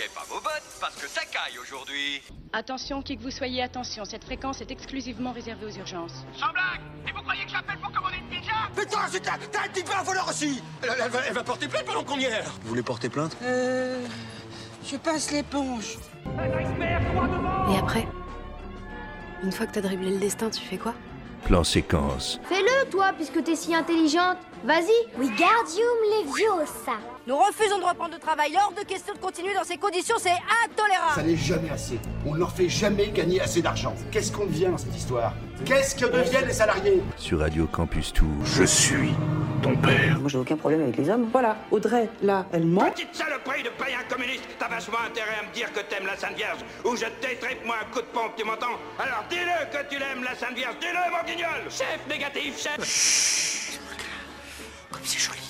n'oubliez pas vos bottes, parce que ça caille aujourd'hui. Attention, qui que vous soyez, attention, cette fréquence est exclusivement réservée aux urgences. Sans blague Et vous croyez que j'appelle pour commander une pizza? Putain, c'est un, t'as un petit peu un voleur aussi elle, elle va, elle va porter plainte pendant qu'on y est Vous voulez porter plainte? Euh. Je passe l'éponge. Et après Une fois que t'as dribblé le destin, tu fais quoi? Plan séquence. Fais-le, toi, puisque t'es si intelligente. Vas-y. Wingardium Leviosa. Nous refusons de reprendre le travail. Hors de question de continuer dans ces conditions, c'est intolérable. Ça n'est jamais assez. On ne leur fait jamais gagner assez d'argent. Qu'est-ce qu'on devient dans cette histoire? Qu'est-ce que deviennent les salariés? Sur Radio Campus Tour. Je suis ton père. Moi, j'ai aucun problème avec les hommes. Voilà, Audrey, là, elle ment. Petite saloperie de païen communiste T'as vachement intérêt à me dire que t'aimes la Sainte Vierge ou je t'étripe moi un coup de pompe, tu m'entends? Alors dis-le que tu l'aimes la Sainte Vierge, dis-le mon guignol Chef négatif, chef Chut Comme c'est joli.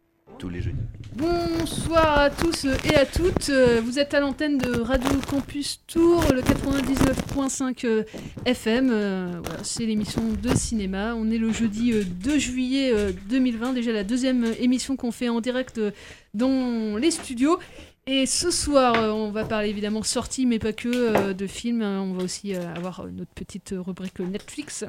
Les. Bonsoir à tous et à toutes. Euh, Vous êtes à l'antenne de Radio Campus Tour, le 99.5 euh, FM. Euh, c'est l'émission de cinéma. On est le jeudi euh, 2 juillet euh, 2020, déjà la deuxième émission qu'on fait en direct dans les studios. Et ce soir, on va parler évidemment sorties, mais pas que, de films. On va aussi avoir notre petite rubrique Netflix.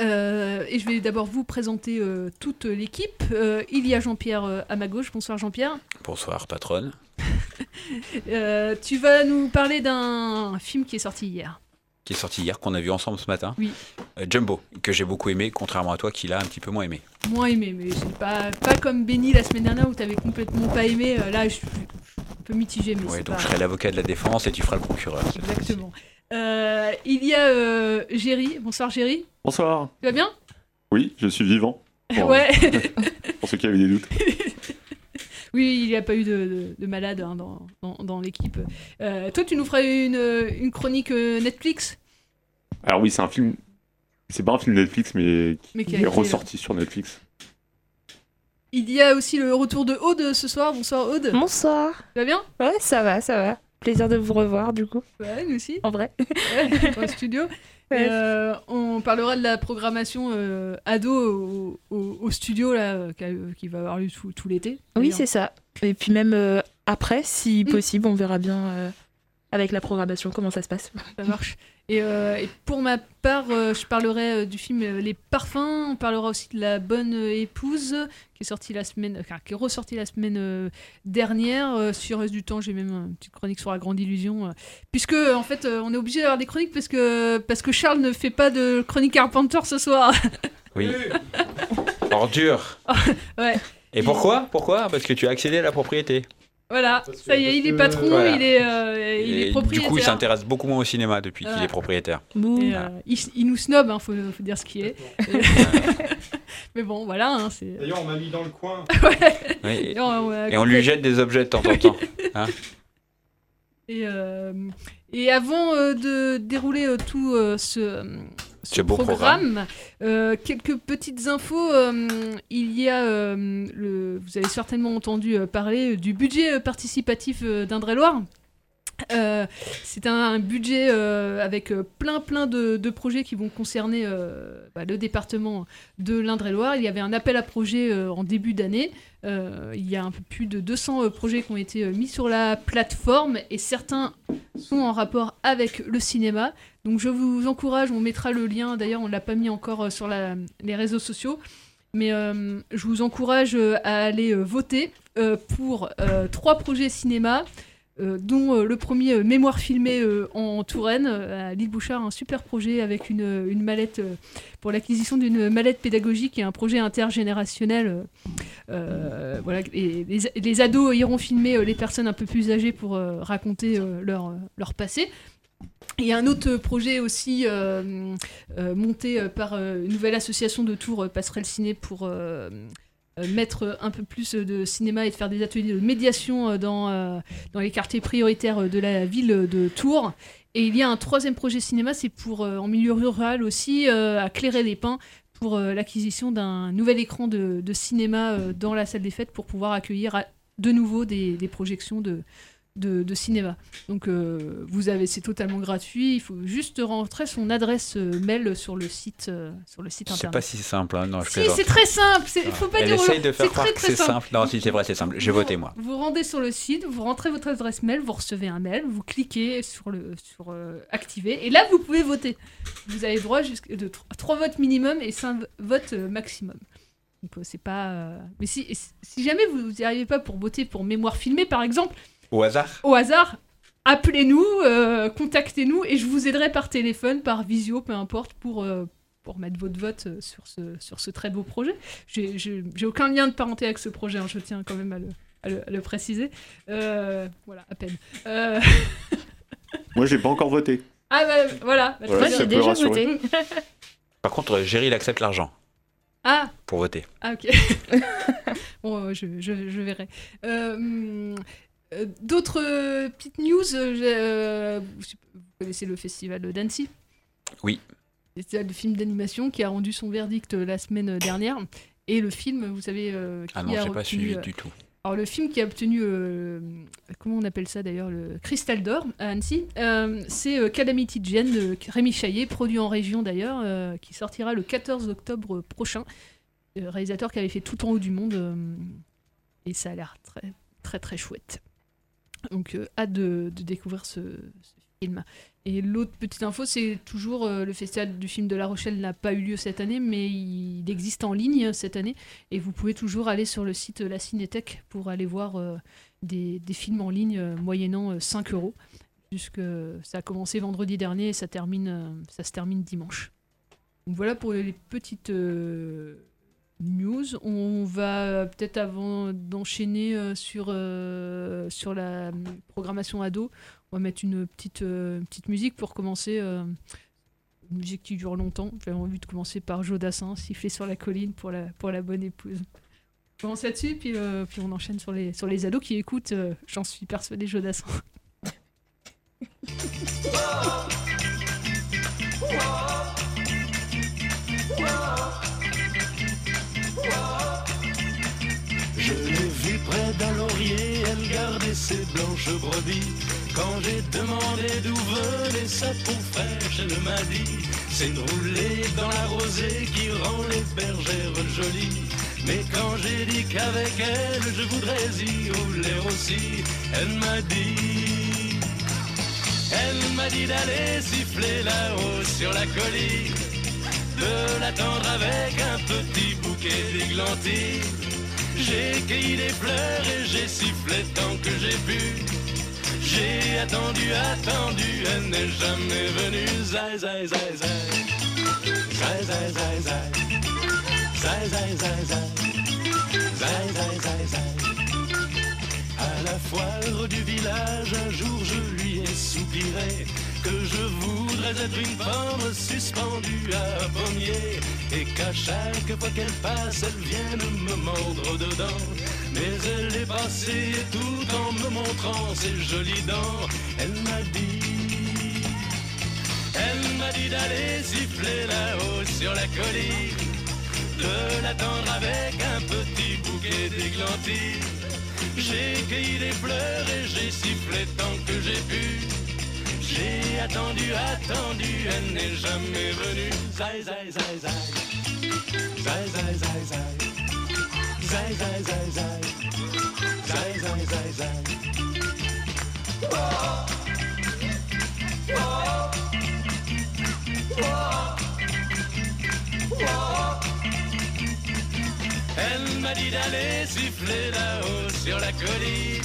Euh, et je vais d'abord vous présenter euh, toute l'équipe. Euh, il y a Jean-Pierre à ma gauche. Bonsoir Jean-Pierre. Bonsoir, patronne. Tu vas nous parler d'un film qui est sorti hier. Qui est sorti hier, qu'on a vu ensemble ce matin. Oui. Jumbo, que j'ai beaucoup aimé, contrairement à toi qui l'a un petit peu moins aimé. Moins aimé, mais c'est pas, pas comme Benny la semaine dernière où t'avais complètement pas aimé. Là, je suis un peu mitigé, mais Ouais, donc pas... je serai l'avocat de la défense et tu feras le procureur. fois-ci. Euh, il y a euh, Géry. Bonsoir Géry. Bonsoir. Tu vas bien? Oui, je suis vivant. Pour, Ouais. pour ceux qui avaient des doutes. oui, il n'y a pas eu de, de, de malade hein, dans, dans, dans l'équipe. Euh, toi, tu nous feras une, une chronique Netflix? Alors oui, c'est un film. C'est pas un film Netflix, mais qui Mais qui a est été, ressorti sur Netflix. Il y a aussi le retour de Aude ce soir. Bonsoir Aude. Bonsoir. Tu vas bien? Ouais, ça va, ça va. Plaisir de vous revoir du coup. Ouais, nous aussi. En vrai. Ouais, au studio. Ouais. euh, on parlera de la programmation euh, ado au, au- au studio là, euh, qui, va avoir lieu tout, tout l'été. Oui, c'est ça. Et puis même euh, après, si Mm. possible, on verra bien avec la programmation comment ça se passe. Ça marche. Et, euh, et pour ma part, euh, je parlerai euh, du film Les Parfums. On parlera aussi de La Bonne Épouse, qui est sorti la semaine, enfin, qui est ressorti la semaine euh, dernière. Euh, sur reste du temps, j'ai même une petite chronique sur la Grande Illusion, euh, puisque en fait, euh, on est obligé d'avoir des chroniques parce que parce que Charles ne fait pas de chronique Carpenter ce soir. Oui. Ordure. ouais. Et pourquoi? Pourquoi? Parce que tu as accédé à la propriété. Voilà, ça y est, il est patron, Voilà. il est, euh, il est propriétaire. du coup, il s'intéresse beaucoup moins au cinéma depuis qu'il est propriétaire. Et, euh, il, il nous snob, hein, faut, faut dire ce qui est. Mais bon, voilà, hein, c'est. D'ailleurs, on m'a mis dans le coin. Ouais. Oui, et, Et on- ouais, et on lui jette des objets de temps en temps. hein. Et, euh, et avant euh, de dérouler euh, tout euh, ce, euh, ce beau programme, euh, quelques petites infos. euh, il y a, euh, le, vous avez certainement entendu parler du budget participatif d'Indre-et-Loire. Euh, c'est un, budget euh, avec euh, plein plein de, projets qui vont concerner bah, le département de l'Indre-et-Loire. Il y avait un appel à projet euh, en début d'année. Il y a un peu plus de 200 euh, projets qui ont été mis sur la plateforme et certains sont en rapport avec le cinéma. Donc je vous encourage, on mettra le lien, d'ailleurs on ne l'a pas mis encore sur les réseaux sociaux, mais je vous encourage à aller voter pour trois projets cinéma. Euh, dont euh, le premier euh, Mémoire filmée euh, en Touraine, à l'île Bouchard, un super projet avec une, une mallette pour l'acquisition d'une mallette pédagogique et un projet intergénérationnel. voilà, les, les ados iront filmer les personnes un peu plus âgées pour raconter leur, leur passé. Il y a un autre projet aussi monté par une nouvelle association de Tours, Passerelle Ciné, pour mettre un peu plus de cinéma et de faire des ateliers de médiation euh, dans, euh, dans les quartiers prioritaires euh, de la ville de Tours. Et il y a un troisième projet cinéma, c'est pour euh, en milieu rural aussi, euh, à Clairet-les-Pins, pour euh, l'acquisition d'un nouvel écran de, cinéma euh, dans la salle des fêtes pour pouvoir accueillir de nouveau des projections de, de, de cinéma. Donc euh, vous avez, c'est totalement gratuit. Il faut juste rentrer son adresse euh, mail sur le site, euh, sur le site C'est internet. pas si simple, hein. non, je Si, c'est très simple. Il faut pas Elle dire. essaye de faire c'est croire très, que c'est simple. Non, si c'est vrai, c'est simple. J'ai voté moi. Vous rendez sur le site, vous rentrez votre adresse mail, vous recevez un mail, vous cliquez sur le sur euh, activer et là vous pouvez voter. Vous avez droit jusqu'à de tro- à 3 votes minimum et 5 votes maximum. Donc c'est pas mais si si jamais vous n'y arrivez pas pour voter pour mémoire filmée par exemple, Au hasard? Au hasard, appelez-nous, euh, contactez-nous et je vous aiderai par téléphone, par visio, peu importe, pour, euh, pour mettre votre vote euh, sur ce, sur ce très beau projet. J'ai j'ai- j'ai aucun lien de parenté avec ce projet, hein, je tiens quand même à le, à le, à le préciser. Euh, voilà, à peine. Euh, Moi, j'ai pas encore voté. Ah bah voilà, bah, ça bien. peut rassurer. Par contre, Géry, il accepte l'argent Ah pour voter. Ah ok. bon, je, je, je verrai. Euh, D'autres euh, petites news euh, euh, Vous connaissez le festival d'Annecy? Oui. Le festival de films d'animation qui a rendu son verdict euh, la semaine dernière. Et le film, vous savez, euh, qui Ah non, a j'ai pas suivi euh, du tout. Alors le film qui a obtenu, euh, comment on appelle ça d'ailleurs, le Cristal d'Or à Annecy, euh, c'est euh, Calamity Jane de Rémi Chaillet, produit en région d'ailleurs, euh, qui sortira le 14 octobre prochain. Euh, réalisateur qui avait fait Tout en haut du monde, euh, et ça a l'air très très très chouette. Donc euh, hâte de, découvrir ce, film. Et l'autre petite info, c'est toujours euh, le festival du film de La Rochelle n'a pas eu lieu cette année, mais il existe en ligne cette année. Et vous pouvez toujours aller sur le site La Cinétech pour aller voir euh, des, films en ligne euh, moyennant euh, 5 euros. Puisque ça a commencé vendredi dernier et ça, euh, ça se termine dimanche. Donc voilà pour les petites euh, news. On va euh, peut-être avant d'enchaîner euh, sur, euh, sur la programmation ado, on va mettre une petite, petite musique pour commencer. une musique qui dure longtemps. J'avais envie de commencer par Jodassin, siffler sur la colline pour la, pour la bonne épouse. On commence là-dessus, puis, puis on enchaîne sur les, sur les ados qui écoutent, j'en suis persuadée, Jodassin. Je ses blanches brebis. Quand j'ai demandé d'où venait sa peau fraîche, elle m'a dit C'est une roulée dans la rosée qui rend les bergères jolies. Mais quand j'ai dit qu'avec elle je voudrais y rouler aussi, elle m'a dit Elle m'a dit d'aller siffler là-haut sur la colline, de l'attendre avec un petit bouquet d'églantines. J'ai cueilli des fleurs et j'ai sifflé tant que j'ai pu. J'ai attendu, attendu, elle n'est jamais venue. Zai, zai, zai, zai. Zai, zai, zai, zai. Zai, zai, zai, zai. Zai, zai, zai, zai. À la foire du village, un jour je lui ai soupiré que je voudrais être une pomme suspendue à un pommier et qu'à chaque fois qu'elle passe, elle vienne me mordre dedans. Mais elle est passée tout en me montrant ses jolies dents, elle m'a dit, elle m'a dit d'aller siffler là-haut sur la colline, de l'attendre avec un petit bouquet d'églantines. J'ai cueilli des fleurs et j'ai sifflé tant que j'ai pu. J'ai attendu, attendu, elle n'est jamais venue. Zai, zai, zai, zai. Zai, zai, zai, zai. Zai, zai, zai, zai. Zai, zai, zai, zai. Elle m'a dit d'aller siffler là-haut sur la colline,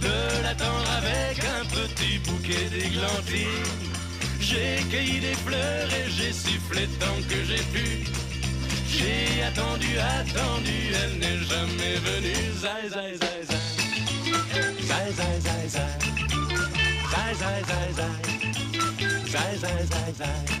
de l'attendre avec un petit bouquet d'églantines. J'ai cueilli des fleurs et j'ai sifflé tant que j'ai pu. J'ai attendu, attendu, elle n'est jamais venue. Zai, zai, zai, zai. Zai, zai, zai, zai. Zai, zai, zai, zai. Zai, zai, zai, zai.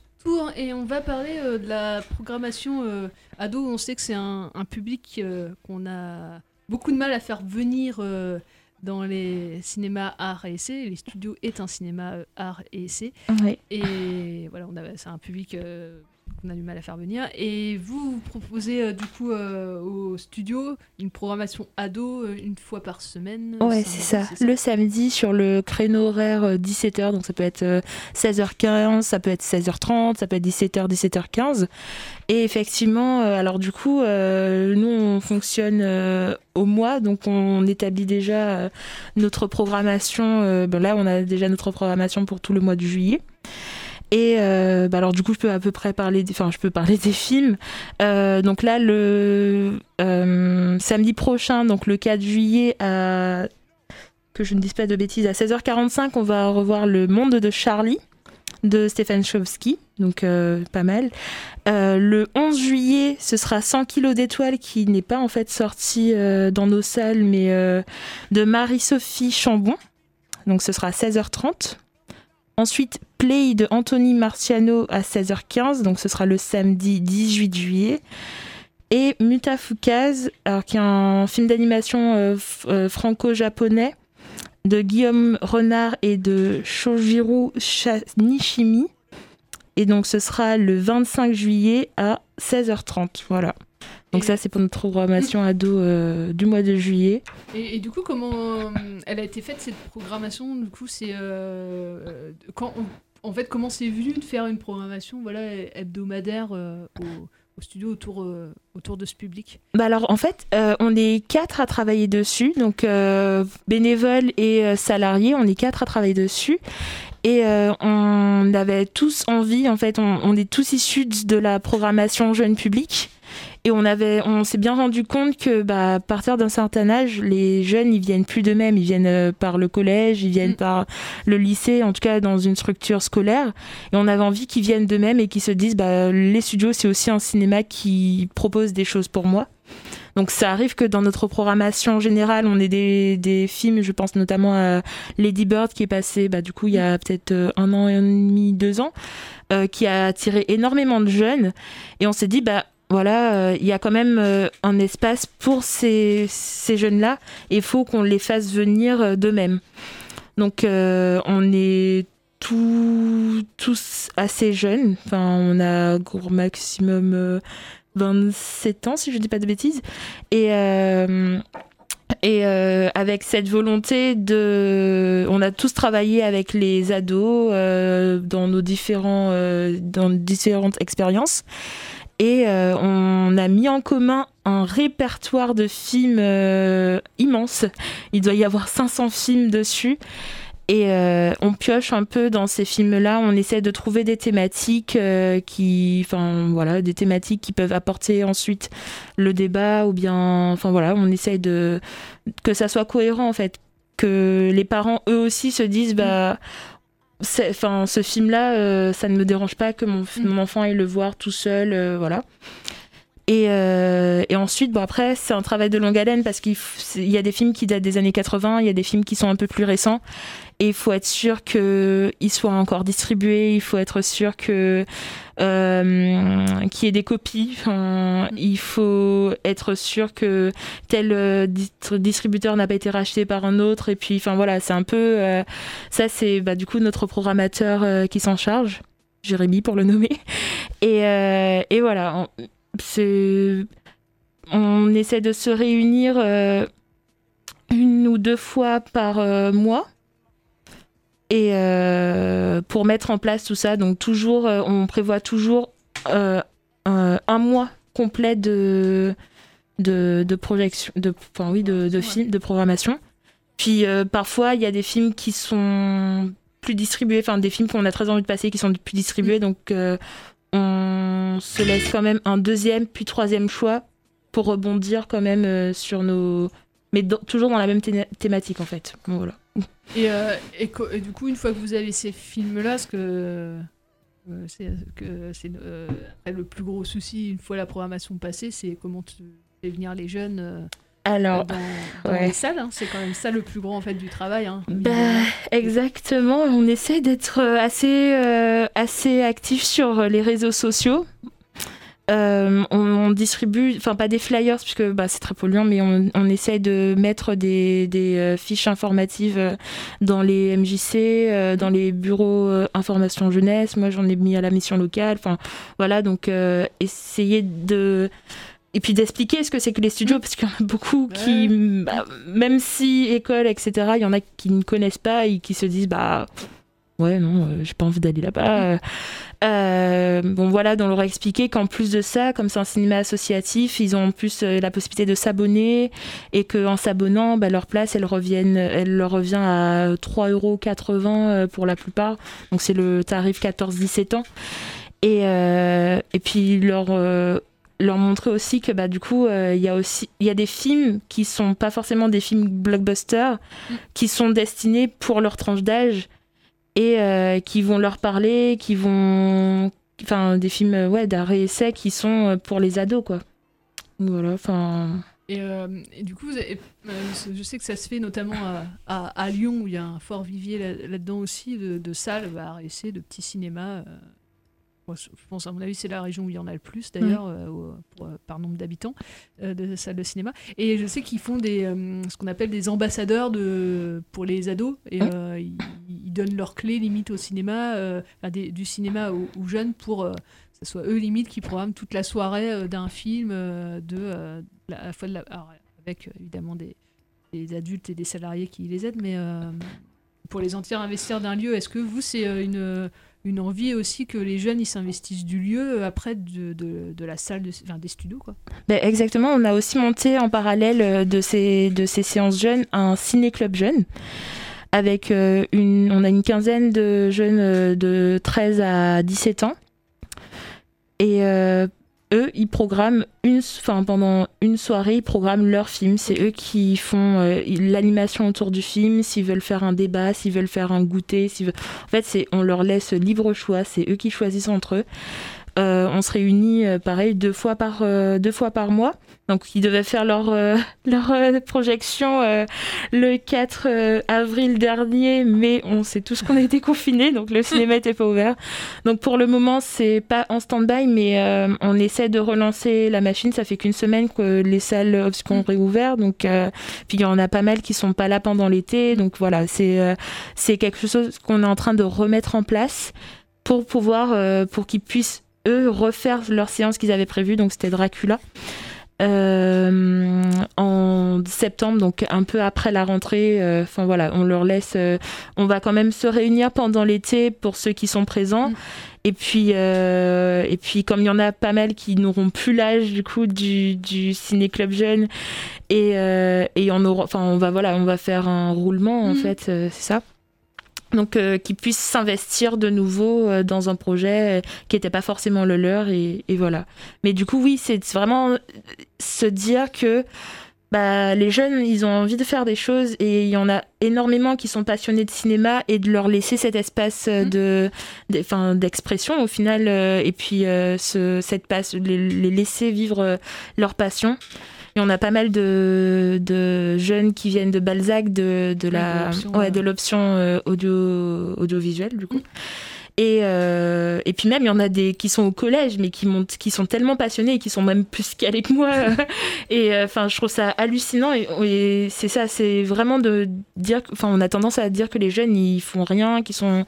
Tour et on va parler euh, de la programmation euh, ado. On sait que c'est un, un public euh, qu'on a beaucoup de mal à faire venir euh, dans les cinémas art et essai. Les studios est un cinéma euh, art et essai. Ouais. Et voilà, on a- c'est un public qu'on a du mal à faire venir. Et vous, vous proposez euh, du coup euh, au studio une programmation ado euh, une fois par semaine. Ouais, c'est ça. Le samedi sur le créneau horaire euh, 17h, donc ça peut être euh, 16h15, ça peut être 16h30, ça peut être 17h, 17h15. Et effectivement, alors du coup, nous on fonctionne au mois, donc on établit déjà notre programmation. ben là, on a déjà notre programmation pour tout le mois de juillet. Et euh, bah alors du coup, je peux à peu près parler, des, enfin, je peux parler des films. Euh, donc là, le euh, samedi prochain, donc le 4 juillet, que je ne dise pas de bêtises, à 16h45, on va revoir Le Monde de Charlie de Stéphane Chomsky, donc pas mal. Le 11 juillet, ce sera 100 kilos d'étoiles qui n'est pas en fait sorti dans nos salles, mais de Marie-Sophie Chambon. Donc ce sera à 16h30. Ensuite, Play de Anthony Marciano à 16h15, donc ce sera le samedi 18 juillet. Et Mutafukaz, alors qui est un film d'animation euh, euh, franco-japonais de Guillaume Renard et de Shojiro Sha- Nishimi. Et donc ce sera le 25 juillet à 16h30. Voilà. Donc ça c'est pour notre programmation ado euh, du mois de juillet. Et, et du coup, comment euh, elle a été faite cette programmation? Du coup, c'est euh, quand on- en fait comment c'est venu de faire une programmation voilà hebdomadaire au, au studio autour euh, autour de ce public? Bah alors en fait, euh, on est quatre à travailler dessus, donc euh, bénévoles et salariés, on est quatre à travailler dessus. Et on avait tous envie, en fait, on, on est tous issus de la programmation jeune public. Et on avait, on s'est bien rendu compte que, bah, à partir d'un certain âge, les jeunes, ils viennent plus d'eux-mêmes. Ils viennent euh, par le collège, ils viennent par le lycée, en tout cas dans une structure scolaire. Et on avait envie qu'ils viennent d'eux-mêmes et qu'ils se disent, bah, les studios, c'est aussi un cinéma qui propose des choses pour moi. Donc ça arrive que dans notre programmation générale, on ait des, des films, je pense notamment à Lady Bird qui est passé bah, du coup il y a peut-être euh, un an et demi, deux ans, euh, qui a attiré énormément de jeunes. Et on s'est dit, bah voilà, euh, il y a quand même euh, un espace pour ces, ces jeunes-là il faut qu'on les fasse venir euh, d'eux-mêmes. Donc on est tous, assez jeunes, enfin on a gros maximum euh, 27 ans si je dis pas de bêtises. Et, et avec cette volonté de... On a tous travaillé avec les ados dans nos différents, dans différentes expériences. Et euh, on a mis en commun un répertoire de films euh, immense. Il doit y avoir 500 films dessus. Et euh, on pioche un peu dans ces films-là, on essaie de trouver des thématiques qui, enfin voilà, des thématiques qui peuvent apporter ensuite le débat ou bien, enfin voilà, on essaie de que ça soit cohérent en fait, que les parents eux aussi se disent bah, enfin ce film-là, euh, ça ne me dérange pas que mon, mon enfant aille le voir tout seul, euh, voilà. Et, euh, et ensuite, bon après, c'est un travail de longue haleine parce qu'il y a des films qui datent des années 80, il y a des films qui sont un peu plus récents. Et il faut être sûr qu'ils soient encore distribués, il faut être sûr que euh, qu'il y ait des copies. Enfin, il faut être sûr que tel euh, distri- distributeur n'a pas été racheté par un autre. Et puis, enfin voilà, c'est un peu euh, ça. C'est bah, du coup notre programmateur euh, qui s'en charge, Jérémy pour le nommer. Et, et voilà, on- on essaie de se réunir une ou deux fois par mois et euh, pour mettre en place tout ça. Donc toujours, euh, on prévoit toujours euh, un, un mois complet de de, de projection, de enfin oui, de, de films, de programmation. Puis euh, parfois il y a des films qui sont plus distribués, enfin des films qu'on a très envie de passer qui sont plus distribués, donc euh, on se laisse quand même un deuxième puis troisième choix pour rebondir quand même euh, sur nos. Mais toujours dans la même thé- thématique en fait. Bon, voilà. Et, euh, et, du coup, une fois que vous avez ces films-là, ce que euh, c'est que c'est euh, le plus gros souci une fois la programmation passée, c'est comment tu fais venir les jeunes. Alors, dans, dans ouais. les salles, hein. c'est quand même ça le plus gros en fait du travail. hein. Bah, exactement. On essaie d'être assez, assez actif sur les réseaux sociaux. Euh, on, on distribue, enfin pas des flyers puisque bah, c'est très polluant, mais on, on essaie de mettre des, des, euh, fiches informatives euh, dans les MJC, dans les bureaux information jeunesse. Moi, j'en ai mis à la mission locale. Enfin, voilà, donc euh, essayer de et puis d'expliquer ce que c'est que les studios parce qu'il y en a beaucoup qui bah, même si école etc il y en a qui ne connaissent pas et qui se disent bah ouais non euh, j'ai pas envie d'aller là-bas Euh, bon voilà on leur a expliqué qu'en plus de ça comme c'est un cinéma associatif ils ont en plus euh, la possibilité de s'abonner et qu'en s'abonnant bah, leur place elle revienne elle leur revient à 3,80 euros euh, pour la plupart. Donc c'est le tarif 14-17 ans. Et, euh, et puis leur euh, leur montrer aussi que bah du coup euh, il y a aussi il y a des films qui sont pas forcément des films blockbusters qui sont destinés pour leur tranche d'âge et euh, qui vont leur parler qui vont enfin des films euh, ouais d'art et essai qui sont euh, pour les ados quoi voilà enfin Et, euh, et du coup, vous avez- euh, je sais que ça se fait notamment à, à- à Lyon, où il y a un fort vivier là- là-dedans aussi, de, de salles, bah, essais, de petits cinémas. euh. Je pense, à mon avis, c'est la région où il y en a le plus, d'ailleurs, pour, par nombre d'habitants, de salles de cinéma. Et je sais qu'ils font des, ce qu'on appelle des ambassadeurs de, pour les ados. Et ils, donnent leurs clés, limite, au cinéma, euh, du cinéma aux, jeunes pour euh, que ce soit eux, limite, qui programment toute la soirée euh, d'un film, de, à la fois avec évidemment des, adultes et des salariés qui les aident, mais pour les entiers investir d'un lieu, est-ce que vous, c'est une, envie aussi que les jeunes s'investissent du lieu après de, la salle, des studios quoi? Ben, exactement, on a aussi monté en parallèle de ces, de ces séances jeunes un ciné-club jeune. Avec euh, une, on a une quinzaine de jeunes euh, de 13 à 17 ans. Et euh, eux, ils programment une, pendant une soirée, ils programment leur film. C'est eux qui font l'animation autour du film. S'ils veulent faire un débat, s'ils veulent faire un goûter, veulent... en fait, on leur laisse libre choix. C'est eux qui choisissent entre eux. Euh, on se réunit euh, pareil deux fois par euh, deux fois par mois. Donc ils devaient faire leur leur projection le 4 euh, avril dernier, mais on sait tous qu'on a été confinés, donc le cinéma n'était pas ouvert. Donc pour le moment c'est pas en stand-by, mais on essaie de relancer la machine. Ça fait qu'une semaine que les salles ont réouvert, donc puis il y en a pas mal qui sont pas là pendant l'été. Donc voilà, c'est c'est quelque chose qu'on est en train de remettre en place pour pouvoir pour qu'ils puissent eux refaire leur séance qu'ils avaient prévue donc c'était Dracula euh, en septembre donc un peu après la rentrée euh, enfin voilà on leur laisse euh, on va quand même se réunir pendant l'été pour ceux qui sont présents. Et puis et puis comme il y en a pas mal qui n'auront plus l'âge du coup du, du ciné club jeune et et on aura enfin on va voilà on va faire un roulement en fait euh, c'est ça donc euh, qu'ils puissent s'investir de nouveau euh, dans un projet euh, qui n'était pas forcément le leur et, et voilà. Mais du coup oui, c'est vraiment euh, se dire que bah, les jeunes, ils ont envie de faire des choses et il y en a énormément qui sont passionnés de cinéma et de leur laisser cet espace euh, de, de- 'fin, d'expression au final euh, et puis euh, ce, cette passe, les, les laisser vivre leur passion. Et on a pas mal de, de jeunes qui viennent de Balzac, de, de la, l'option, ouais, euh. de l'option euh, audio, audiovisuelle du coup. Et, euh, et puis même, il y en a des qui sont au collège, mais qui, montent, qui sont tellement passionnés et qui sont même plus calés que moi. et euh, enfin, je trouve ça hallucinant. Et, et c'est ça, c'est vraiment de dire... Enfin, on a tendance à dire que les jeunes, ils font rien, qu'ils sont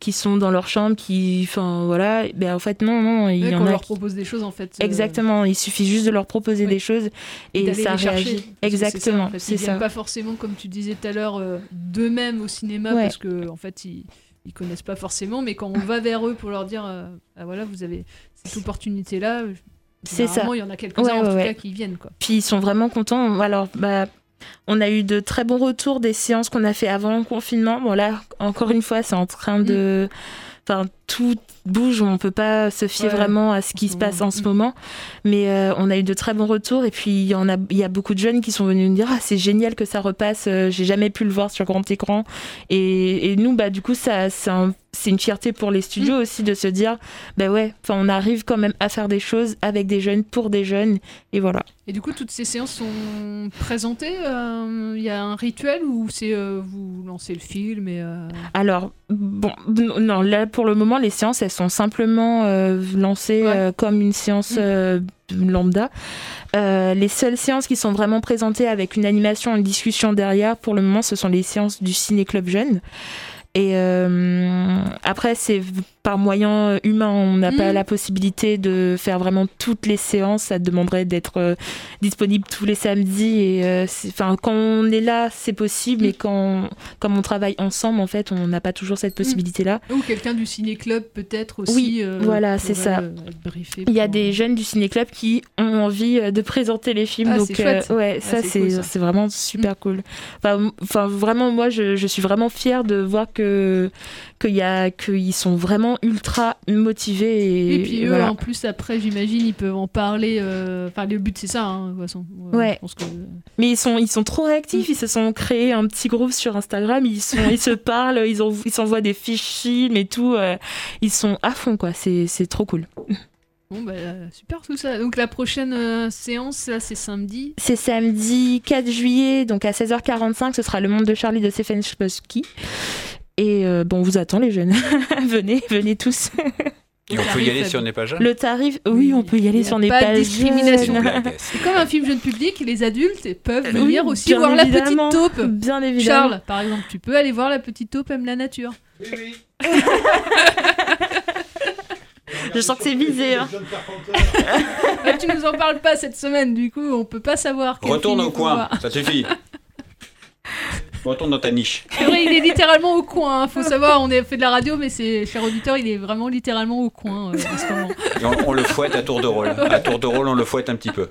qui sont dans leur chambre, qui, enfin voilà, ben en fait non, non, il Ouais, y en a leur qui- propose des choses en fait. euh, Exactement, il suffit juste de leur proposer des choses et, d'aller ça les réagit. Que c'est Exactement, ça, en fait. Ils ça. pas forcément, comme tu disais tout à l'heure, euh, d'eux-mêmes au cinéma Ouais. parce que en fait ils ils connaissent pas forcément, mais quand on va vers eux pour leur dire, euh, ah voilà, vous avez cette opportunité là. C'est ça. Il y en a quelques-uns Ouais, en tout ouais. cas qui viennent quoi. Puis ils sont vraiment contents. Alors, bah, on a eu de très bons retours des séances qu'on a fait avant le confinement. Bon, là, encore une fois, c'est en train de. Enfin, tout bouge, on peut pas se fier Ouais, vraiment à ce qui se passe en ce moment. Mais euh, on a eu de très bons retours et puis il y en a, y a beaucoup de jeunes qui sont venus nous dire ah c'est génial que ça repasse. euh, J'ai jamais pu le voir sur grand écran. Et, et nous bah du coup ça c'est une fierté pour les studios aussi de se dire bah ouais, on arrive quand même à faire des choses avec des jeunes pour des jeunes et voilà. Et du coup, toutes ces séances sont présentées. euh, Il y a un rituel ou c'est euh, vous lancez le film et. euh, Alors, bon, non, là pour le moment, les séances, elles sont simplement lancées comme une séance euh, lambda. Euh, les seules séances qui sont vraiment présentées avec une animation, une discussion derrière, pour le moment, ce sont les séances du Ciné Club Jeune. Et euh, après, c'est par moyen humain, on n'a pas la possibilité de faire vraiment toutes les séances. Ça demanderait d'être euh, disponible tous les samedis. Et euh, enfin, quand on est là, c'est possible, mais quand, comme on travaille ensemble, en fait, on n'a pas toujours cette possibilité-là. Ou quelqu'un du ciné-club peut-être aussi. Oui, euh, voilà, c'est ça. Il y a des jeunes du ciné-club qui ont envie de présenter les films. Ah, donc, ouais, Ah, ça, c'est cool, vraiment super cool. Enfin, m- Enfin, vraiment, moi, je, je suis vraiment fière de voir que qu'il y a qu'ils sont vraiment ultra motivés. Et, Et puis eux, voilà. en plus, après, j'imagine, ils peuvent en parler. euh, Enfin, le but, c'est ça, hein, de toute façon. Euh, Ouais. je pense que- Mais ils sont, ils sont trop réactifs. Ils se sont créés un petit groupe sur Instagram. Ils, sont, ils se parlent, ils, ont, ils s'envoient des fiches films et tout. euh, ils sont à fond, quoi. C'est, c'est trop cool. Bon, bah, super tout ça. Donc la prochaine euh, séance, là, c'est samedi. C'est samedi 4 juillet, donc à 16h45. Ce sera Le Monde de Charlie de Stephen Chbosky. Et euh, bon, on vous attend, les jeunes. venez, venez tous. Et on peut y aller si on n'est pas jeune Le tarif, oui, on peut y aller si on n'est pas pas, de discrimination. jeune. C'est comme un film jeune public, les adultes peuvent Oui, venir aussi voir la petite taupe. Bien évidemment. Charles, par exemple, tu peux aller voir la petite taupe aime la nature. Je sens que c'est visé. hein. Ah, tu nous en parles pas cette semaine, du coup, on peut pas savoir. quel Retourne film au coin, ça suffit. Retourne dans ta niche. C'est vrai, il est littéralement au coin. hein. Faut savoir, on a fait de la radio, mais c'est cher auditeur, il est vraiment littéralement au coin euh, en ce moment. Et on, on le fouette à tour de rôle. À tour de rôle, on le fouette un petit peu.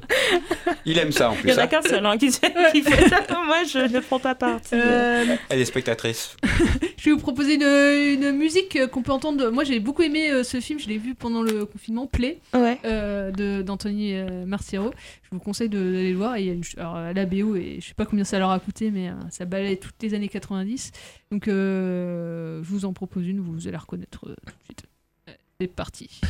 Il aime ça en Il plus. y en a qu'un seul hein, qui, qui fait ça. Moi, je ne prends pas partie. Euh, Elle est spectatrice. Je vais vous proposer une, une musique qu'on peut entendre. Moi, j'ai beaucoup aimé euh, ce film. Je l'ai vu pendant le confinement, Play, Ouais. euh, de d'Anthony Marciero. Je vous conseille d'aller le voir. Et il y a une, alors, à la BO, et je sais pas combien ça leur a coûté, mais euh, ça balaye toutes les années 90. Donc, euh, je vous en propose une. Vous allez reconnaître euh, tout de suite. Ouais, C'est parti.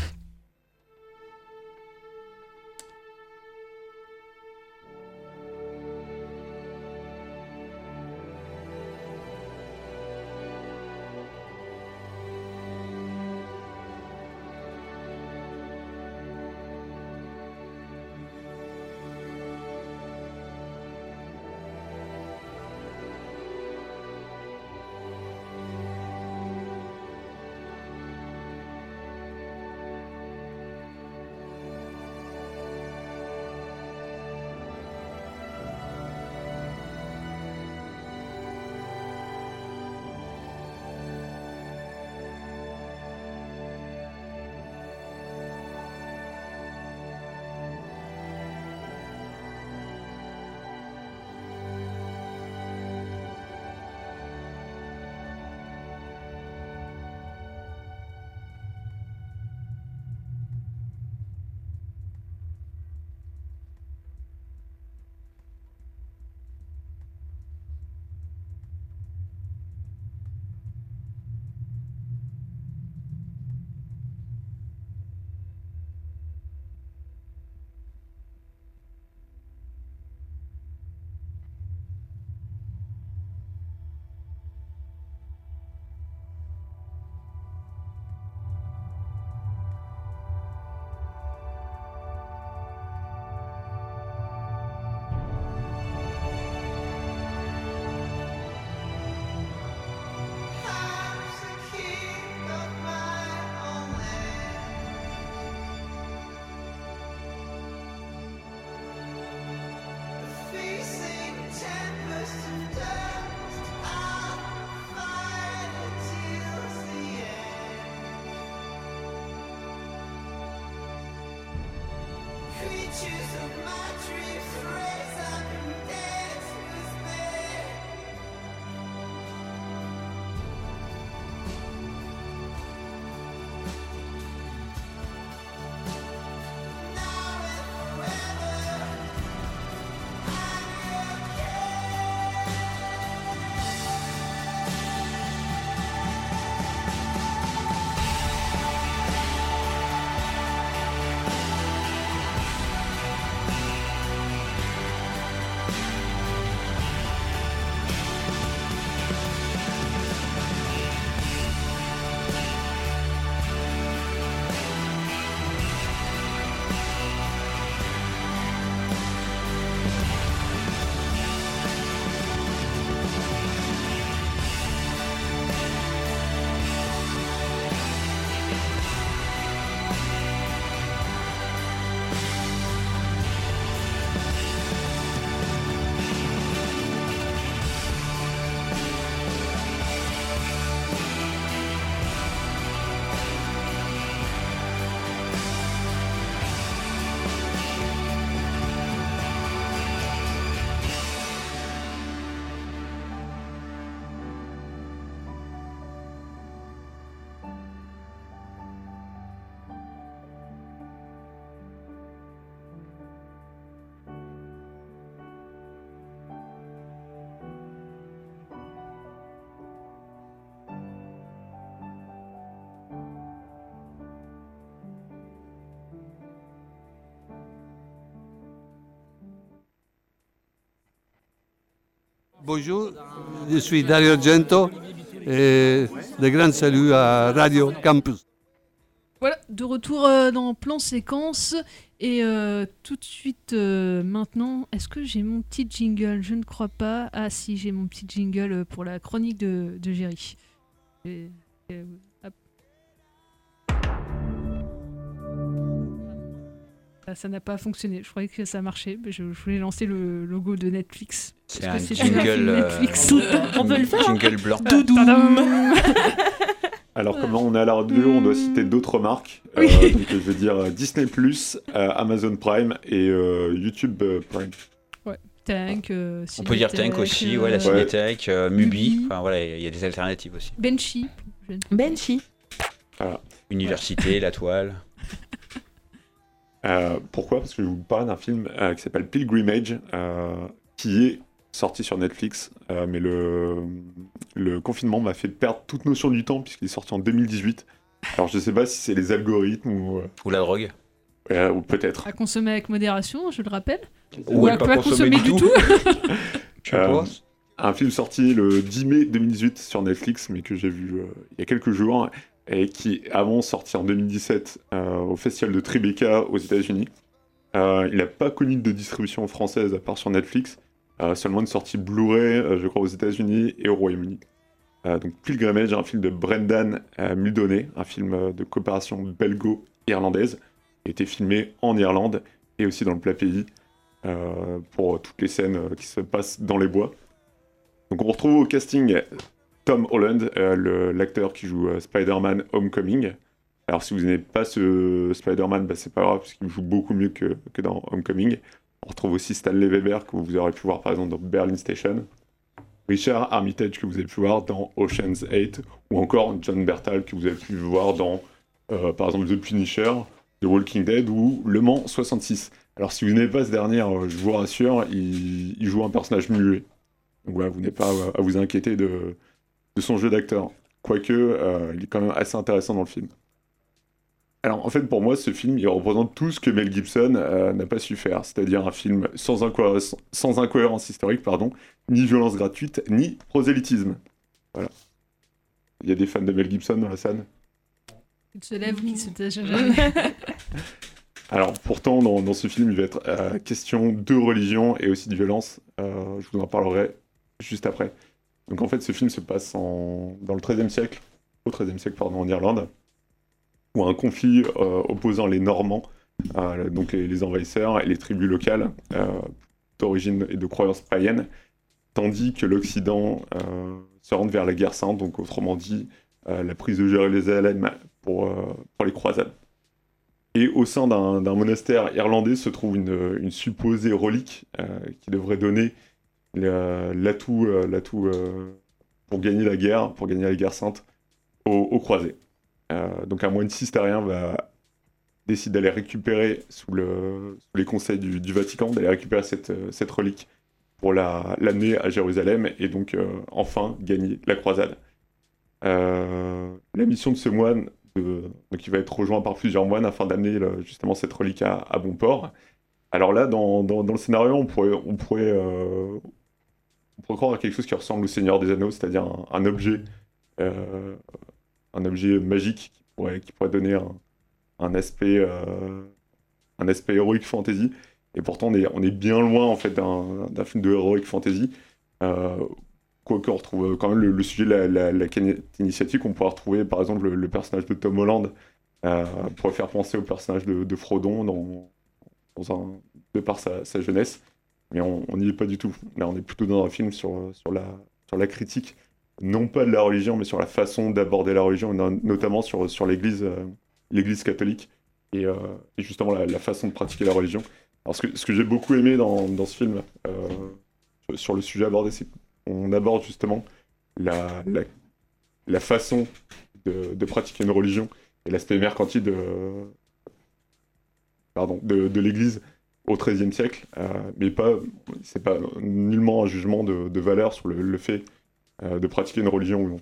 Bonjour, je suis Dario Argento et de grands saluts à Radio Campus. Voilà, de retour euh, dans plan séquence. Et euh, tout de suite euh, maintenant, est-ce que j'ai mon petit jingle? Je ne crois pas. Ah si, j'ai mon petit jingle pour la chronique de, de Géry. Ça n'a pas fonctionné. Je croyais que ça marchait. mais je, je voulais lancer le logo de Netflix. C'est Parce un jingle, euh, Netflix. On peut le faire, hein. jingle blanc. Tadam Alors, comme on est à la radio, on doit citer d'autres marques. Euh, donc, je vais dire euh, Disney, euh, Amazon Prime et euh, YouTube euh, Prime. Ouais, Tank. euh, On peut dire Tank aussi, euh, ouais, la Cinétech, euh, Mubi. Mubi. Enfin voilà, il y a des alternatives aussi. Benchy. Benchy. Voilà. Université, la toile. Euh, pourquoi? Parce que je vais vous parler d'un film euh, qui s'appelle Pilgrimage, euh, qui est sorti sur Netflix, euh, mais le, le confinement m'a fait perdre toute notion du temps puisqu'il est sorti en 2018. Alors je sais pas si c'est les algorithmes ou... Ou la drogue. Euh, ou peut-être. À consommer avec modération, je le rappelle. Ou à à pas pas consommer consommer du du tout. tout. Euh, un film sorti le 10 mai 2018 sur Netflix, mais que j'ai vu euh, il y a quelques jours, et qui avant sorti en 2017 euh, au festival de Tribeca aux États-Unis. Euh, il n'a pas connu de distribution française à part sur Netflix, euh, seulement une sortie Blu-ray, je crois, aux États-Unis et au Royaume-Uni. Donc Pilgrimage, un film de Brendan Muldowney, un film de coopération belgo-irlandaise, été filmé en Irlande et aussi dans le plat pays pour toutes les scènes qui se passent dans les bois. Donc on retrouve au casting Tom Holland, euh, l'acteur qui joue euh, Spider-Man Homecoming. Alors si vous n'aimez pas ce Spider-Man, bah, c'est pas grave, parce qu'il joue beaucoup mieux que, que dans Homecoming. On retrouve aussi Stanley Weber, que vous aurez pu voir par exemple dans Berlin Station. Richard Armitage, que vous avez pu voir dans Ocean's 8, ou encore John Bertal, que vous avez pu voir dans, euh, par exemple, The Punisher, The Walking Dead ou Le Mans 66. Alors si vous n'aimez pas ce dernier, je vous rassure, il, il joue un personnage muet. Donc voilà, vous n'avez pas à vous inquiéter de, de son jeu d'acteur. Quoique, euh, il est quand même assez intéressant dans le film. Alors en fait, pour moi, ce film, il représente tout ce que Mel Gibson euh, n'a pas su faire, c'est-à-dire un film sans, incohérence, sans incohérence historique, pardon, ni violence gratuite, ni prosélytisme. Voilà. Il y a des fans de Mel Gibson dans la salle? Il se lève, qui se jamais. Alors pourtant, dans, dans ce film, il va être euh, question de religion et aussi de violence. Euh, je vous en parlerai juste après. Donc en fait, ce film se passe en, dans le XIIIe siècle, au XIIIe siècle, pardon, en Irlande, où un conflit euh, opposant les Normands, euh, donc les, envahisseurs et les tribus locales euh, d'origine et de croyances païennes, tandis que l'Occident se rend vers la guerre sainte, donc autrement dit, la prise de Jérusalem pour, pour les croisades. Et au sein d'un monastère irlandais se trouve une, supposée relique qui devrait donner l'atout euh, l'atout, euh, pour gagner la guerre, pour gagner la guerre sainte aux, aux croisés. Euh, donc un moine cistérien va décide d'aller récupérer sous, le, sous les conseils du, Vatican, d'aller récupérer cette, euh, cette relique pour la- l'amener à Jérusalem et donc euh, enfin gagner la croisade. Euh, la mission de ce moine, de- donc il va être rejoint par plusieurs moines afin d'amener justement cette relique à, bon port. Alors là, dans, dans- le scénario, on pourrait, euh, on pourrait croire à quelque chose qui ressemble au Seigneur des Anneaux, c'est-à-dire un, objet, euh, un objet magique qui pourrait, donner un, aspect, euh, un aspect héroïque fantasy. Et pourtant, on est, bien loin en fait d'un film de héroïque fantasy. Euh, Quoique on retrouve quand même le, sujet de la, la, la canette initiatique, on pourrait retrouver par exemple le, personnage de Tom Holland, euh, pourrait faire penser au personnage de, de Frodon dans, de par sa jeunesse, mais on n'y est pas du tout. Là, on est plutôt dans un film sur, sur, la, sur la critique, non pas de la religion, mais sur la façon d'aborder la religion, notamment sur, sur l'Église euh, l'Église catholique, et, euh, justement la, façon de pratiquer la religion. Alors, ce que, ce que j'ai beaucoup aimé dans, dans ce film, euh, sur- le sujet abordé, c'est qu'on aborde justement la, la, façon de, de pratiquer une religion et l'aspect mercantile de, pardon, de, de l'Église au XIIIe siècle, euh, mais pas, c'est pas nullement un jugement de, valeur sur le, fait euh, de pratiquer une religion ou non.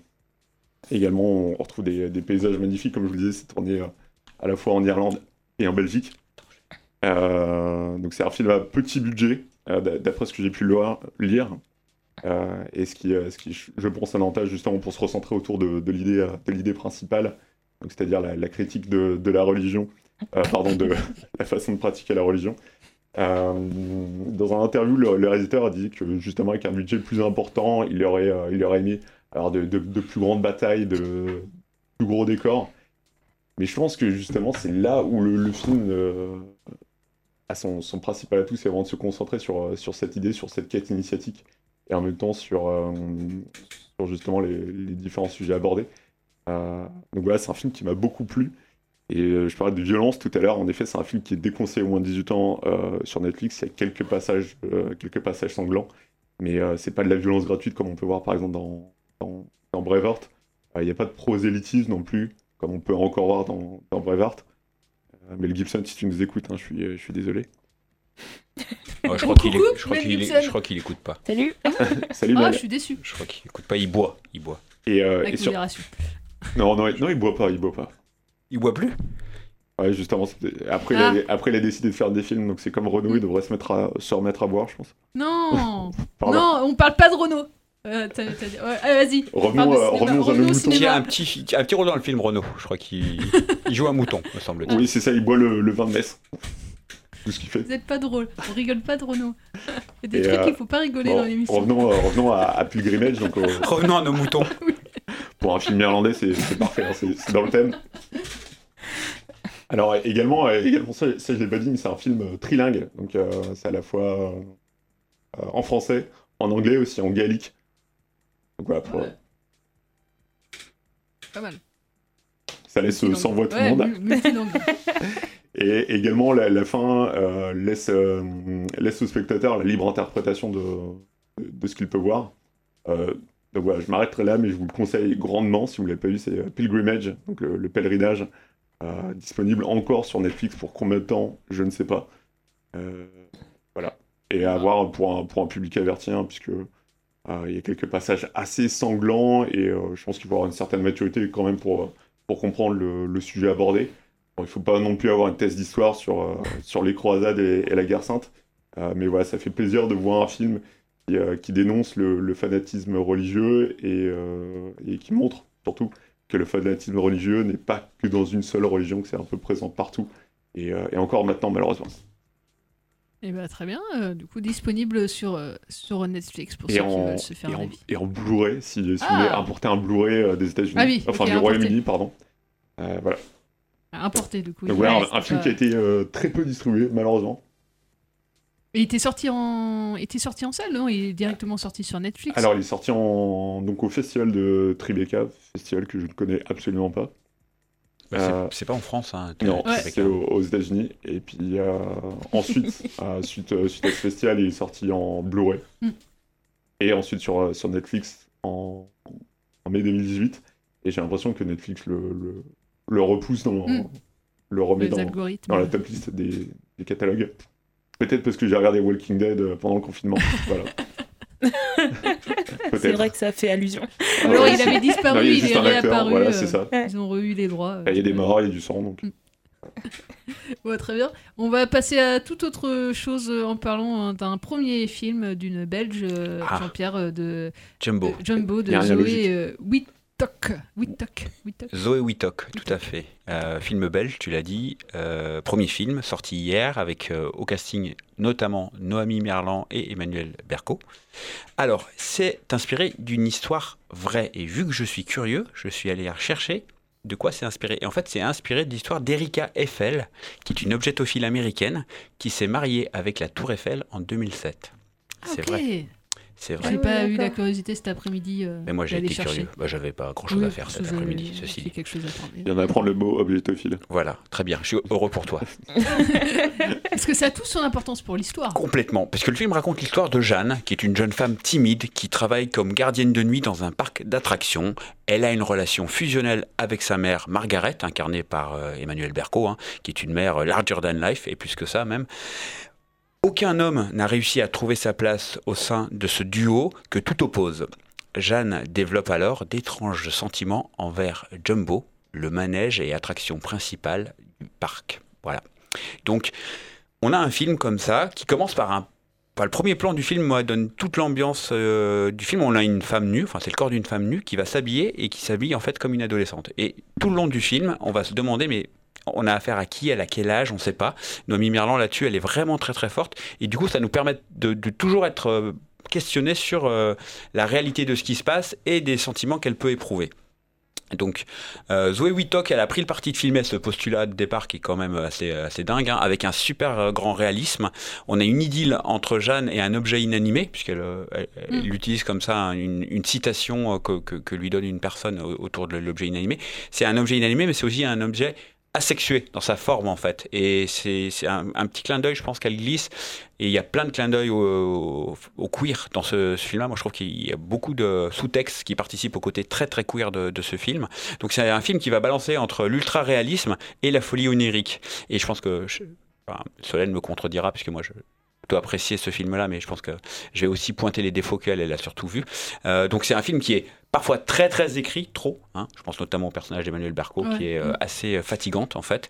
Également, on retrouve des, paysages magnifiques, comme je vous disais, c'est tourné euh, à la fois en Irlande et en Belgique. Donc c'est un film à petit budget, d'a- d'après ce que j'ai pu lire- et ce qui, ce qui, je pense, un avantage justement pour se recentrer autour de, l'idée, de l'idée principale, donc c'est-à-dire la, critique de, la religion, pardon, de la façon de pratiquer la religion. Euh, dans un interview, le, le réalisateur a dit que justement avec un budget plus important, il aurait, euh, aimé alors de, plus grandes batailles, de plus gros décors. Mais je pense que justement c'est là où le, film euh, a son, principal atout, c'est vraiment de se concentrer sur, cette idée, sur cette quête initiatique, et en même temps sur, justement les, différents sujets abordés. Donc voilà, c'est un film qui m'a beaucoup plu. Et euh, je parlais de violence tout à l'heure. En effet, c'est un film qui est déconseillé au moins de 18 ans euh, sur Netflix. Il y a quelques passages, euh, quelques passages sanglants, mais euh, c'est pas de la violence gratuite comme on peut voir par exemple dans, dans, dans Braveheart. Euh, Il n'y a pas de prosélytisme non plus, comme on peut encore voir dans, dans Braveheart. Euh, Mel Gibson, si tu nous écoutes, hein, je, suis, je suis désolé. Ouais, je crois qu'il Coucou, je crois Mel qu'il Gibson. je crois qu'il écoute pas. Salut Salut Ah, Mel. je suis déçu. Je crois qu'il écoute pas. Il boit, il boit. Et, euh, Avec et sur- modération. Non, non, non, il boit pas, il boit pas. Il boit plus Ouais, justement, après, Ah. il a, après il a décidé de faire des films, donc c'est comme Renault, il devrait se, mettre à, se remettre à boire, je pense. Non. Non, on parle pas de Renault. Euh, ouais, allez, vas-y. Revenons, euh, revenons à nos Renault, moutons. cinéma. Il y a un petit, un petit rôle dans le film Renault. Je crois qu'il il joue un mouton, me semble-t-il. Oui, c'est ça, il boit le, le vin de messe. Tout ce qu'il fait. Vous êtes pas drôle. On rigole pas de Renault. Il y a des Et, trucs euh, qu'il faut pas rigoler bon, dans l'émission. Revenons, euh, revenons à, à Pilgrimage, donc euh, Revenons à nos moutons. pour un film irlandais, c'est c'est parfait, hein, c'est c'est dans le thème. Alors également, également ça, ça, je l'ai pas dit, mais c'est un film euh, trilingue, donc euh, c'est à la fois euh, euh, en français, en anglais aussi, en gaélique. Donc voilà, pour- Ouais. Pas mal. ça laisse euh, sans voix tout le Ouais, monde. Et également, la, la fin euh, laisse, euh, laisse au spectateur la libre interprétation de, de, de ce qu'il peut voir. Donc voilà, je m'arrêterai là, mais je vous le conseille grandement, si vous ne l'avez pas vu, c'est euh, Pilgrimage, donc le, le pèlerinage, euh, disponible encore sur Netflix pour combien de temps, je ne sais pas. Euh, voilà. Et à voir pour un, public averti, hein, puisque il y a quelques passages assez sanglants, et je pense qu'il faut avoir une certaine maturité quand même pour, pour comprendre le, sujet abordé. Il ne faut pas non plus avoir une thèse d'histoire sur, sur les croisades et, la guerre sainte. Mais voilà, ça fait plaisir de voir un film qui, euh, qui dénonce le, le fanatisme religieux et, euh, et qui montre surtout que le fanatisme religieux n'est pas que dans une seule religion, que c'est un peu présent partout. Et, euh, et encore maintenant, malheureusement. Et bah très bien. euh, du coup, disponible sur, euh, sur Netflix pour Et ceux qui en, veulent se faire et un en, avis. et en Blu-ray, si, si Ah vous voulez importer un Blu-ray des États-Unis, Ah oui, enfin ok, du. Royaume-Uni, pardon. Voilà. Importé, du coup. Donc il- voilà, ouais, un, film qui a été très peu distribué, malheureusement. Et il était sorti en, il était sorti en salle, non? Il est directement sorti sur Netflix. Alors, il est sorti en... donc, au festival de Tribeca, festival que je ne connais absolument pas. Bah, c'est- Euh, c'est pas en France, hein, Non, c'est aux, aux États-Unis. Et puis euh, ensuite, euh, suite, euh, suite à ce festival, il est sorti en Blu-ray. Mm. Et ensuite sur, euh, sur Netflix en... en mai 2018. Et j'ai l'impression que Netflix le, le, le repousse dans. Mm. le remet Les dans, algorithmes. dans la top liste des, des catalogues. Peut-être parce que j'ai regardé Walking Dead euh, pendant le confinement. voilà. C'est vrai que ça fait allusion. Ah Alors ouais, il avait disparu, Non, il est réapparu. voilà, euh, c'est ça. Ils ont reçu les droits. euh. Il y a des morts, il y a du sang, donc. Ouais, très bien. On va passer à toute autre chose en parlant hein, d'un premier film d'une Belge, Ah. Jean-Pierre de Jumbo. de Jumbo de. Zoé Zoé Whittock, tout à fait. Euh, film belge, tu l'as dit. Euh, premier film, sorti hier, avec euh, au casting notamment Noémie Merlan et Emmanuel Berco. Alors, c'est inspiré d'une histoire vraie. Et vu que je suis curieux, je suis allé rechercher de quoi c'est inspiré? Et en fait, c'est inspiré de l'histoire d'Erika Eiffel, qui est une objetophile américaine qui s'est mariée avec la Tour Eiffel en 2007. C'est ok. vrai. C'est vrai. J'ai pas eu la curiosité cet après-midi. euh, Mais moi, j'ai été chercher. curieux. Bah, J'avais pas grand-chose Oui, à faire parce cet après-midi, ceci dit. quelque chose à prendre. Il y en a à prendre le mot objetophile. Voilà, très bien. Je suis heureux pour toi. Est-ce que ça a tout son importance pour l'histoire Complètement, parce que le film raconte l'histoire de Jeanne, qui est une jeune femme timide qui travaille comme gardienne de nuit dans un parc d'attractions. Elle a une relation fusionnelle avec sa mère Margaret, incarnée par euh, Emmanuel Berco, hein, qui est une mère euh, larger than life, et plus que ça même. Aucun homme n'a réussi à trouver sa place au sein de ce duo que tout oppose. Jeanne développe alors d'étranges sentiments envers Jumbo, le manège et attraction principale du parc. Voilà. Donc, on a un film comme ça qui commence par un Enfin, le premier plan du film moi, donne toute l'ambiance euh, du film. On a une femme nue, enfin c'est le corps d'une femme nue qui va s'habiller et qui s'habille en fait comme une adolescente. Et tout le long du film, on va se demander mais on a affaire à qui, elle a quel âge, on ne sait pas. Noémie Merlan là-dessus, elle est vraiment très très forte. Et du coup, ça nous permet de, de toujours être euh, questionné sur euh, la réalité de ce qui se passe et des sentiments qu'elle peut éprouver. Donc, euh, Zoé Wittok, elle a pris le parti de filmer ce postulat de départ qui est quand même assez, assez dingue, hein, avec un super euh, grand réalisme. On a une idylle entre Jeanne et un objet inanimé, puisqu'elle elle- elle Mm. utilise comme ça hein, une, une citation que, que- que lui donne une personne au- autour de l'objet inanimé. C'est un objet inanimé, mais c'est aussi un objet asexué dans sa forme en fait. Et c'est un, un petit clin d'œil, je pense qu'elle glisse. Et il y a plein de clins d'œil au, queer dans ce, film-là. Moi, je trouve qu'il y a beaucoup de sous-textes qui participent au côté très très queer de, ce film. Donc c'est un film qui va balancer entre l'ultra-réalisme et la folie onirique. Et je pense que Solène me contredira, puisque moi je plutôt apprécier ce film-là, mais je pense que je vais aussi pointer les défauts qu'elle, elle a surtout vu. Euh, donc c'est un film qui est parfois très très écrit, trop. hein. Je pense notamment au personnage d'Emmanuel Berco, Ouais. qui est euh, assez euh, fatigante en fait,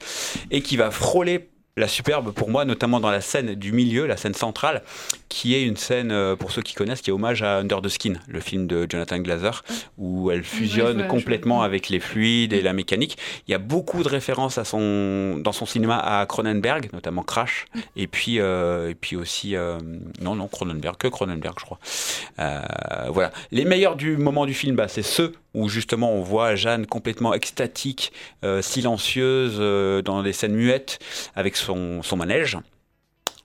et qui va frôler la superbe pour moi, notamment dans la scène du milieu, la scène centrale, qui est une scène, euh, pour ceux qui connaissent, qui est hommage à Under the Skin, le film de Jonathan Glazer, où elle fusionne voilà, complètement avec les fluides et la mécanique. Il y a beaucoup de références à son, dans son cinéma à Cronenberg, notamment Crash, et puis, euh, et puis aussi, euh, non, non, Cronenberg, que Cronenberg, je crois. Euh, voilà. Les meilleurs du moment du film, bah, c'est ceux où justement on voit Jeanne complètement extatique, euh, silencieuse, euh, dans des scènes muettes, avec son, manège.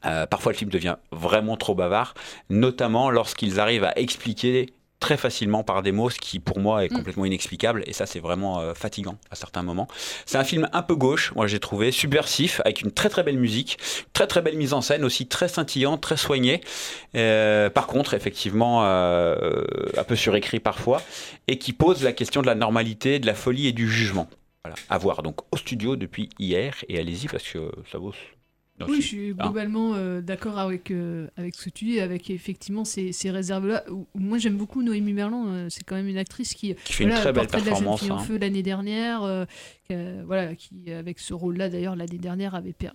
Euh, parfois le film devient vraiment trop bavard, notamment lorsqu'ils arrivent à expliquer très facilement par des mots, ce qui pour moi est Mm. complètement inexplicable, et ça c'est vraiment euh, fatigant à certains moments. C'est un film un peu gauche, moi j'ai trouvé, subversif, avec une très très belle musique, très très belle mise en scène, aussi très scintillante, très soignée. Euh, par contre, effectivement, euh, un peu surécrit parfois, et qui pose la question de la normalité, de la folie et du jugement. Voilà, à voir donc au studio depuis hier, et allez-y parce que ça vaut... non, Oui, je suis globalement euh, d'accord avec, euh, avec ce que tu dis, avec effectivement ces, ces réserves-là. Moi, j'aime beaucoup Noémie Merlan. euh, c'est quand même une actrice qui, Qui fait une très belle de la jeune performance, en hein. feu l'année dernière, qui voilà, qui avec ce rôle-là d'ailleurs l'année dernière avait per-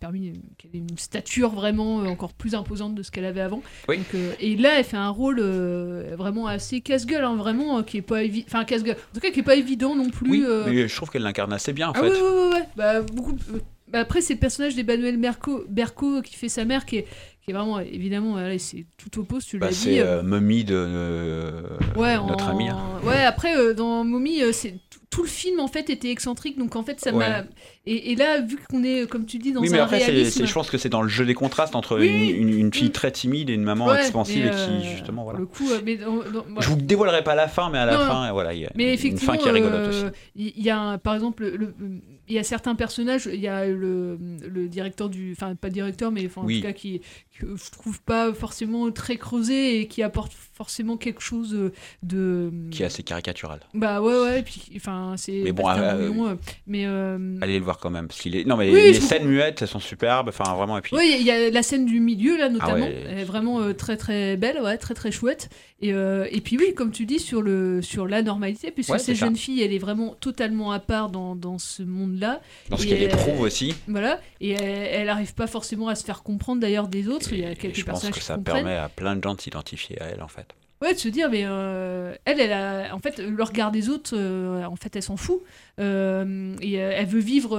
permis qu'elle ait une stature vraiment encore plus imposante de ce qu'elle avait avant. Oui. Donc, euh, et là, elle fait un rôle euh, vraiment assez casse-gueule, hein, vraiment euh, qui est pas évident, enfin casse-gueule. En tout cas, qui est pas évident non plus. Oui, mais je trouve qu'elle l'incarne assez bien en ah fait. oui, oui, oui, ouais. Bah, beaucoup. Euh, bah, après, c'est le personnage d'Emmanuel Berco, Berco qui fait sa mère, qui est, qui est vraiment, évidemment, c'est tout opposé, tu Bah, l'as c'est dit. euh, Mommy de euh, ouais, notre en- ami. hein. Ouais, après, euh, dans Mommy, euh, c'est tout- le film en fait était excentrique, donc en fait ça m'a. Ouais. Et, et là, vu qu'on est, comme tu dis, dans Oui, mais un après, c'est- réalisme. c'est- je pense que c'est dans le jeu des contrastes entre Oui, une, oui. une- une fille très timide et une maman Ouais, expansive et qui, euh, justement, voilà. le coup, euh, mais dans- dans- Je vous dévoilerai pas la fin, mais à la Non, fin, non. voilà, il y a Mais une fin qui est rigolote euh, aussi. Il il y a, un- par exemple, le- il y a certains personnages, il y a le, le directeur du, enfin pas directeur, mais enfin, en Oui. tout cas qui, que je trouve pas forcément très creusé et qui apporte forcément quelque chose de, Qui est assez caricatural. bah ouais ouais, et puis enfin c'est. Mais bon, euh, euh, mais euh, Allez le voir quand même. Parce qu'il est... Non, mais Oui, les scènes muettes, elles sont superbes. Enfin, vraiment. Et puis, Oui, il y a la scène du milieu là notamment, Ah ouais. elle est vraiment euh, très très belle, ouais, très très chouette. Et, et puis oui, comme tu dis sur le sur la normalité, puisque Ouais, cette ça. jeune fille, elle est vraiment totalement à part dans, dans ce monde-là. Dans ce qu'elle elle- éprouve aussi. Voilà, et elle, elle arrive pas forcément à se faire comprendre d'ailleurs des autres. il y a quelques je pense personnages que qui ça permet à plein de gens de s'identifier à elle, en fait. Ouais, de se dire, mais euh, elle, elle a, en fait, le regard des autres, euh, en fait, elle s'en fout. Euh, et elle veut vivre,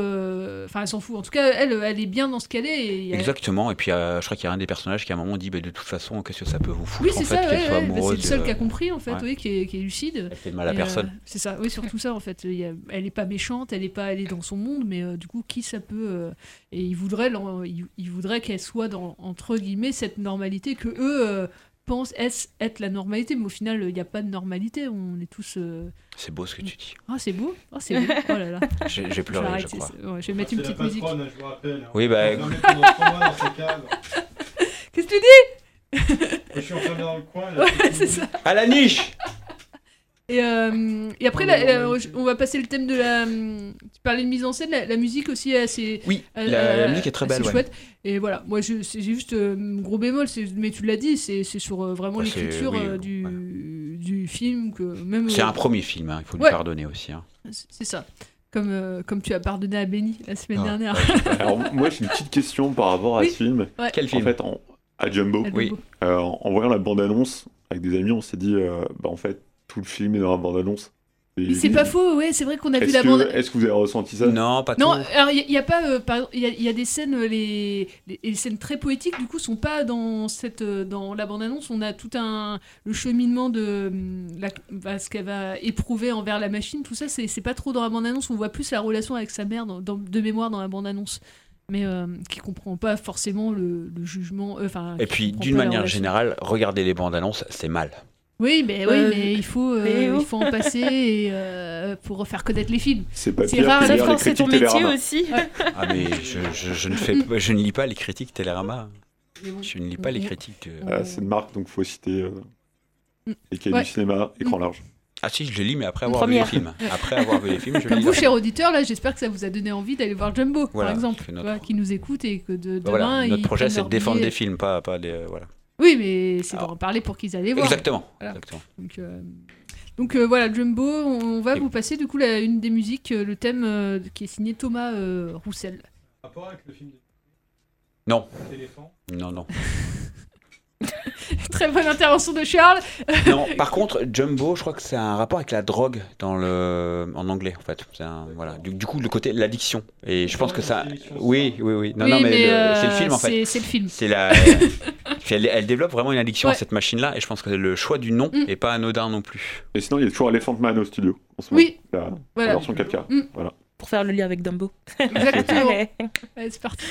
enfin, elle s'en fout. En tout cas, elle, elle est bien dans ce qu'elle est. et elle- Exactement. Et puis, je crois qu'il y a un des personnages qui, à un moment, dit bah, De toute façon, qu'est-ce que ça peut vous foutre Oui, c'est ça, ouais, ouais, bah, c'est le seul qui a compris, en fait, Ouais. oui, qui est, qui est lucide. Elle fait de mal à Et, personne. c'est ça, oui, surtout ça, en fait. Il y a- elle est pas méchante, elle est pas, elle est dans son monde, mais du coup, qui ça peut. et il voudrait, il voudrait qu'elle soit dans, entre guillemets, cette normalité que eux. Pensent est- être la normalité, mais au final, il n'y a pas de normalité. On est tous. euh, C'est beau ce que tu dis. Ah, c'est beau? Ah, c'est beau. Oh là là. J'ai- Je vais pleuré, je crois. ouais, je vais mettre une petite musique. patronne, je vous rappelle. hein. Oui, bah. Qu'est-ce que tu dis? Je suis enfermé dans le coin. là, Ouais, c'est ça. À la niche Et, euh, et après, la- non, la- mais- on va passer le thème de la. Tu parlais de mise en scène, la, la musique aussi est assez. Oui, euh, la- la euh, musique est très belle, ouais. chouette. Et voilà, moi j'ai juste euh, gros bémol, mais tu l'as dit, c'est sur euh, vraiment c'est- l'écriture oui, euh, du, du film. que même C'est euh, un premier film, hein, il faut lui Ouais. pardonner aussi. hein. C'est ça. Comme, euh, comme tu as pardonné à Benny la semaine Ah, dernière. Alors moi j'ai une petite question par rapport à Oui, ce film. ouais. Quel film En fait, en- à Jumbo. À Jumbo. Oui. Euh, en, en voyant la bande-annonce avec des amis, on s'est dit, euh, bah en fait, tout le film est dans la bande-annonce. Et- Mais c'est pas faux, ouais, c'est vrai qu'on a vu la que, bande. est-ce que vous avez ressenti ça? Non, pas Non, alors il y, a pas, euh, il y, a- il y a des scènes, euh, les, les, les scènes très poétiques, du coup, sont pas dans cette, euh, dans la bande-annonce. On a tout un le cheminement de la, bah, ce qu'elle va éprouver envers la machine, tout ça, c'est c'est pas trop dans la bande-annonce. On voit plus la relation avec sa mère dans, dans- de mémoire dans la bande-annonce, mais euh, qui comprend pas forcément le, le jugement. euh, Et puis, d'une manière générale, regarder les bandes annonces, c'est mal. Oui, mais, Euh, oui, mais il faut, euh, il faut en passer et, euh, pour faire connaître les films. C'est pas pire rare la France, c'est ton métier Télérama. aussi. Ah, mais je, je- je ne fais, pas- je ne lis pas les critiques Télérama. Je ne lis pas les critiques. euh. Ah, c'est une marque, donc faut citer euh, les cahiers Ouais. du cinéma, écran large. Ah si, je les lis, mais après avoir vu les films. Après avoir vu les films, je Comme lis. vous, cher auditeur, là, j'espère que ça vous a donné envie d'aller voir Jumbo, Voilà, par exemple, c'est notre- qui nous écoute et que de, demain. Voilà, notre projet, c'est de défendre des films, pas, pas des. euh, voilà. Oui, mais c'est d'en parler pour qu'ils aillent voir. Exactement, Voilà. exactement. Donc, euh, donc, euh, voilà, Jumbo, on, va vous passer du coup la, une des musiques, euh, le thème euh, qui est signé Thomas euh, Roussel. Rapport avec le film de Non. Non, non. Très bonne intervention de Charles. non, par contre, Jumbo, je crois que c'est un rapport avec la drogue dans le, en anglais, en fait. Un- voilà. Du, du coup, le côté l'addiction. Et je pense que ça. Oui, oui, oui. Non, Oui, non, mais, mais, le- euh, c'est le film, en fait. c'est- le film. C'est la. elle, elle développe vraiment une addiction à cette machine-là, et je pense que le choix du nom Mm. est pas anodin non plus. Et sinon, il y a toujours Elephant Man au studio. En ce Oui. La, Voilà. la version 4K. Mm. Voilà. Pour faire le lien avec Dumbo. Exactement. Allez, c'est parti.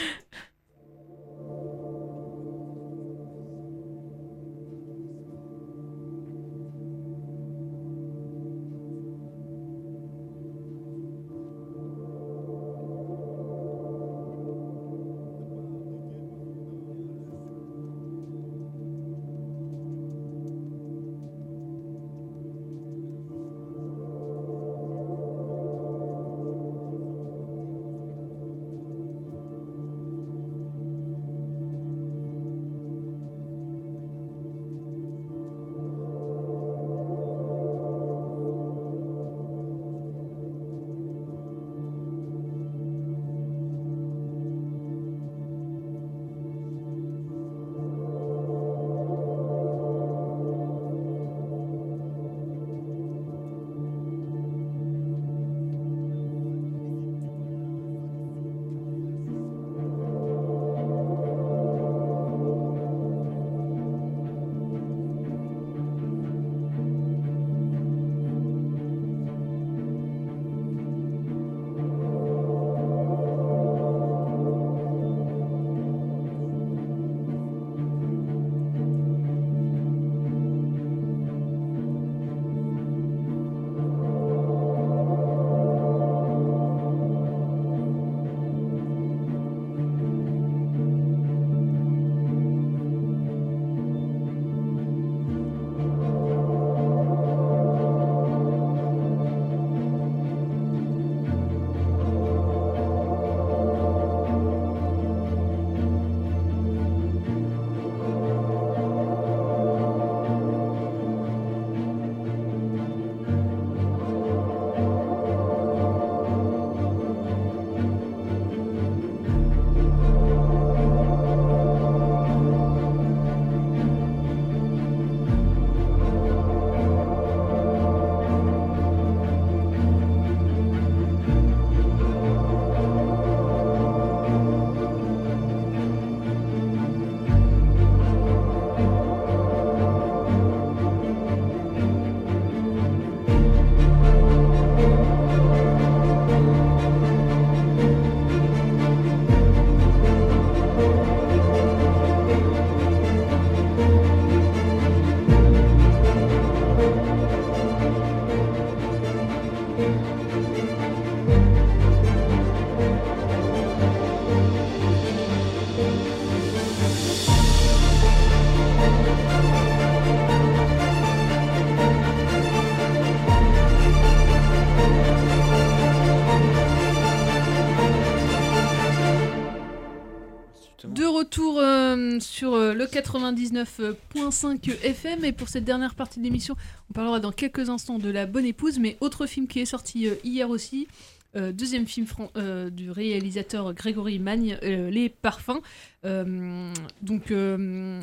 99.5 FM et pour cette dernière partie de l'émission, on parlera dans quelques instants de La Bonne Épouse, mais autre film qui est sorti euh, hier aussi, euh, deuxième film euh, du réalisateur Grégory Magne, euh, Les Parfums. Donc,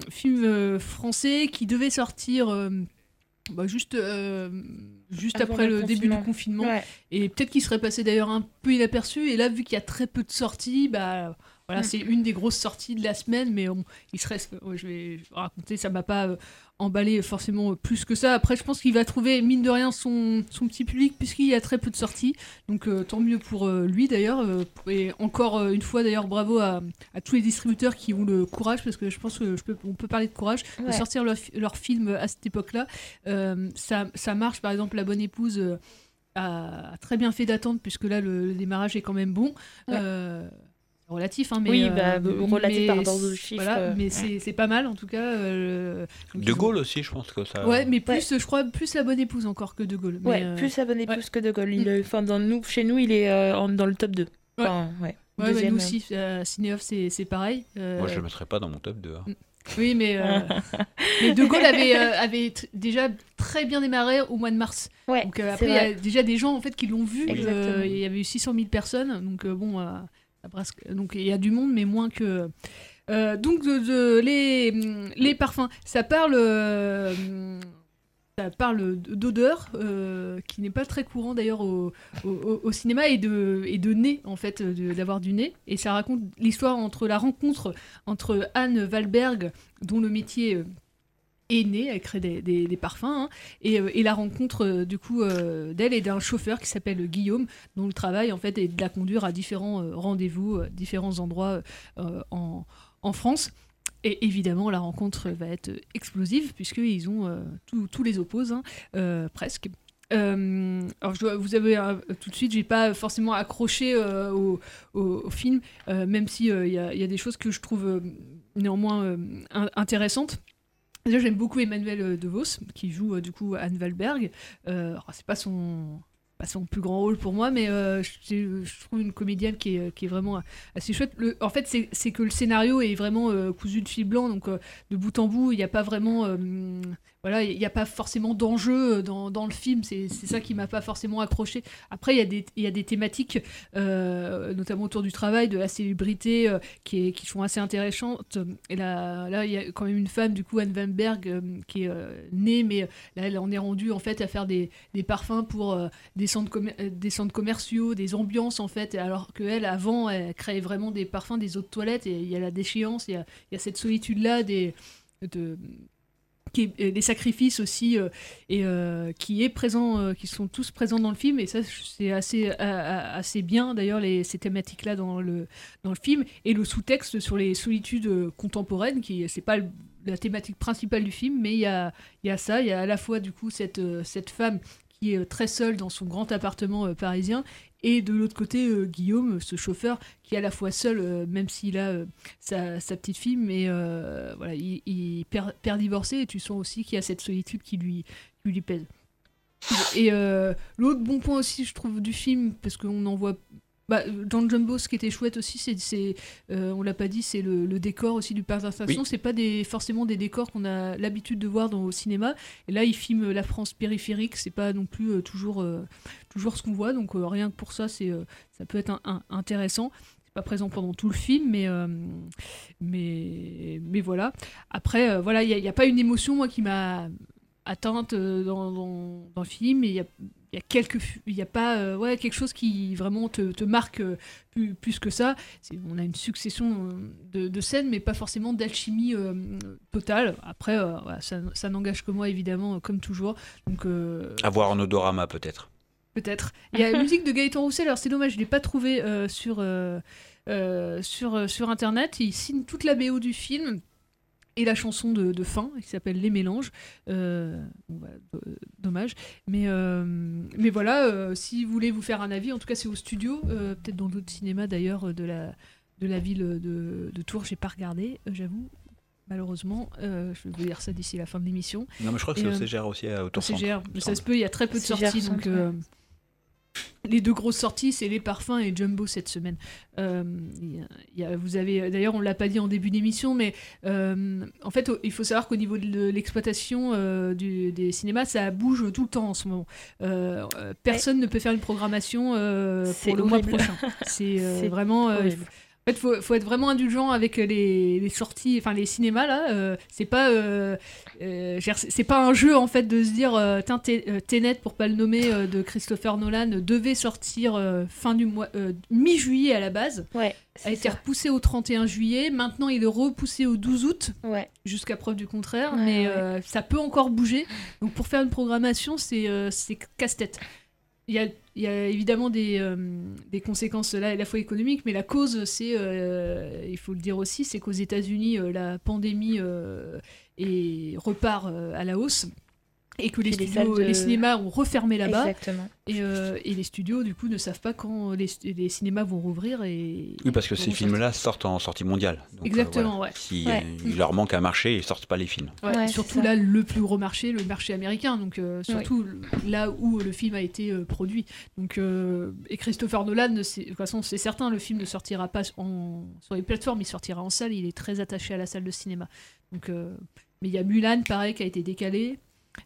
film français qui devait sortir bah, juste, juste Avant après le le début du confinement. confinement. Ouais. Et peut-être qu'il serait passé d'ailleurs un peu inaperçu. Et là, vu qu'il y a très peu de sorties, bah. Voilà, c'est une des grosses sorties de la semaine, mais bon, il serait, je vais raconter, ça m'a pas euh, emballé forcément plus que ça. Après, je pense qu'il va trouver, mine de rien, son, son petit public, puisqu'il y a très peu de sorties. Donc, euh, tant mieux pour euh, lui d'ailleurs. euh, et encore euh, une fois, d'ailleurs, bravo à, à tous les distributeurs qui ont le courage, parce que je pense qu'on on peut parler de courage, de sortir leur, fi- leur film à cette époque-là. Euh, ça, ça marche, par exemple, La Bonne Épouse. euh, a, a très bien fait d'attendre puisque là le, le démarrage est quand même bon. Ouais. Relatif, hein, mais Oui, euh, bah, relatif mais par rapport aux c'est- chiffres, Voilà, euh, mais c'est pas mal en tout cas. euh, De ont- Gaulle aussi, je pense que ça. Ouais, mais plus, je crois, plus la bonne épouse encore que De Gaulle. mais, Ouais, euh, plus la bonne épouse ouais. que De Gaulle. Il, enfin, dans nous, chez nous, il est euh, dans le top 2. Enfin, ouais. Ouais, bah, Deuxième, nous aussi, à Cinéoff, c'est c'est pareil. euh, Moi, je le mettrais pas dans mon top 2. hein. Oui, mais, euh, mais De Gaulle avait, euh, avait déjà très bien démarré au mois de mars. Ouais, donc euh, après, il y a déjà des gens en fait qui l'ont vu. euh. Il y avait eu 600 000 personnes, donc euh, bon, euh, donc il y a du monde, mais moins que. Euh, donc de, les, les parfums, ça parle. euh, parle d'odeur, euh, qui n'est pas très courant d'ailleurs au, au- au- cinéma, et de, et de nez, en fait, d'avoir du nez. Et ça raconte l'histoire entre la rencontre entre Anne Valberg, dont le métier est né, elle crée des, parfums, hein, et, euh, et la rencontre euh, du coup euh, d'elle et d'un chauffeur qui s'appelle Guillaume, dont le travail en fait est de la conduire à différents rendez-vous, différents endroits en, en France. Et évidemment, la rencontre va être explosive, puisqu'ils ont euh, tous- les opposés, hein, euh, presque. Alors, je dois vous euh, tout de suite, j'ai pas forcément accroché au, au- film, même si euh, il y, y a des choses que je trouve néanmoins in- intéressantes. Déjà, j'aime beaucoup Emmanuel euh, DeVos, qui joue euh, du coup Anne Valberg. Euh, c'est pas son son plus grand rôle pour moi, mais je, trouve une comédienne qui est, qui est vraiment assez chouette. En fait, c'est que le scénario est vraiment cousu de fil blanc, donc de bout en bout, il n'y a pas vraiment. Voilà, il n'y a pas forcément d'enjeu euh, dans, dans le film, c'est ça qui m'a pas forcément accroché. Après, il y, a des- il y a des thématiques, euh, notamment autour du travail, de la célébrité, euh, qui, est- qui sont assez intéressantes. Et là, là, il y a quand même une femme, du coup, Anne Van Berg, euh, qui est née, mais là, elle en est rendue en fait à faire des, des parfums pour des, centres des centres commerciaux, des ambiances en fait, alors qu'elle, avant, elle créait vraiment des parfums, des eaux de toilette, et il y a la déchéance, il y y a cette solitude-là des. De, qui est- euh, des sacrifices aussi euh, et euh, qui est présent qui sont tous présents dans le film. Et ça c'est assez assez bien d'ailleurs les ces thématiques là dans le dans le film. Et le sous-texte sur les solitudes contemporaines qui c'est pas la thématique principale du film mais il y a il y a ça. Il y a à la fois du coup cette cette femme qui est très seule dans son grand appartement parisien et de l'autre côté euh, Guillaume ce chauffeur qui est à la fois seul euh, même s'il a euh, sa, petite fille mais voilà il, perd, divorcé et tu sens aussi qu'il y a cette solitude qui lui qui lui pèse. Et l'autre bon point aussi je trouve du film parce qu'on en voit bah, dans Jumbo, ce qui était chouette aussi, c'est, c'est euh, on l'a pas dit, c'est le, le décor aussi du parc d'attractions. Oui. C'est pas des, forcément des décors qu'on a l'habitude de voir dans, au cinéma. Et là, il filme la France périphérique. C'est pas non plus euh, toujours, euh, toujours ce qu'on voit. Donc euh, rien que pour ça, c'est, euh, ça peut être un- un- intéressant. C'est pas présent pendant tout le film, mais, euh, mais, mais voilà. Après, euh, voilà, il n'y a, pas une émotion moi qui m'a atteinte euh, dans, dans, dans le film. Il y a, y a quelques, y a pas, euh, ouais, quelque chose qui vraiment te, te marque euh, plus, plus que ça. On a une succession de, de scènes, mais pas forcément d'alchimie euh, totale. Après, voilà, ça, ça n'engage que moi évidemment, comme toujours. Donc euh, À voir en odorama, peut-être. Peut-être. Il y a la musique de Gaëtan Roussel, alors c'est dommage, je ne l'ai pas trouvé sur, sur, sur Internet. Il signe toute la BO du film et la chanson de, de fin qui s'appelle Les Mélanges. Euh, bon, bah, do- dommage. Mais, euh, mais voilà, euh, si vous voulez vous faire un avis, en tout cas c'est au studio, euh, peut-être dans d'autres cinémas d'ailleurs euh, de la, de la ville de, de Tours, j'ai pas regardé, euh, j'avoue. Malheureusement, euh, je vais vous dire ça d'ici la fin de l'émission. Non, mais je crois que c'est au euh, CGR aussi, à au Autocentre, CGR, mais ça se peut, il y a très peu de CGR sorties, donc euh, les deux grosses sorties, c'est les parfums et Jumbo cette semaine. Euh, y a- vous avez, d'ailleurs, on l'a pas dit en début d'émission, mais euh, en fait, il faut savoir qu'au niveau de l'exploitation euh, des cinémas, ça bouge tout le temps en ce moment. Personne ne peut faire une programmation pour le mois prochain. C'est vraiment. En fait, faut, faut être vraiment indulgent avec les, les sorties, enfin les cinémas là. euh, c'est pas, euh, euh, c'est pas un jeu en fait de se dire, tiens, Tenet pour pas le nommer de Christopher Nolan devait sortir fin du mois, mi-juillet à la base. Ouais. A été repoussé au 31 juillet. Maintenant, il est repoussé au 12 août. Ouais. Jusqu'à preuve du contraire, Ouais, mais ouais. ça peut encore bouger. Donc pour faire une programmation, c'est c'est casse-tête. Il y a, y a évidemment des, euh, des conséquences là, à la fois économiques, mais la cause, c'est, euh, il faut le dire aussi, c'est qu'aux États-Unis, euh, la pandémie repart à la hausse. Et que les, Puis les studios- salles de- les cinémas ont refermé là-bas. Exactement. Et, euh, et les studios, du coup, ne savent pas quand les, les cinémas vont rouvrir. Et, Oui, parce que ces films-là sortent en sortie mondiale. Donc, euh, Exactement, voilà. ouais. Si Ouais. euh, il leur manque un marché, ils sortent pas les films. Ouais, Ouais, surtout là, le plus gros marché, le marché américain. Donc, euh, surtout là où le film a été euh, produit. Donc, euh, et Christopher Nolan, de toute façon, c'est certain, le film ne sortira pas en- sur les plateformes, il sortira en salle. Il est très attaché à la salle de cinéma. Donc, euh, mais il y a Mulan, pareil, qui a été décalé.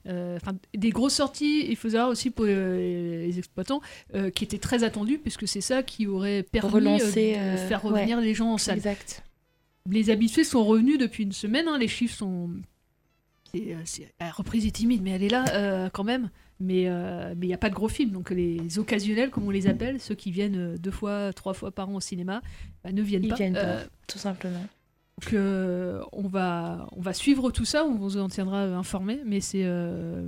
Euh, des grosses sorties, il faut savoir aussi pour euh, les exploitants, euh, qui étaient très attendues, puisque c'est ça qui aurait permis Relancer, euh, de faire revenir ouais. les gens en salle. Exact. Les habitués sont revenus depuis une semaine, hein, les chiffres sont. La reprise est timide, mais elle est là quand même. Mais il n'y a pas de gros films, donc les occasionnels, comme on les appelle, ceux qui viennent deux fois, trois fois par an au cinéma, bah, ne viennent Ils pas. viennent pas, tout simplement. Donc euh, on, va, on va suivre tout ça, on vous en tiendra informé, mais c'est. euh,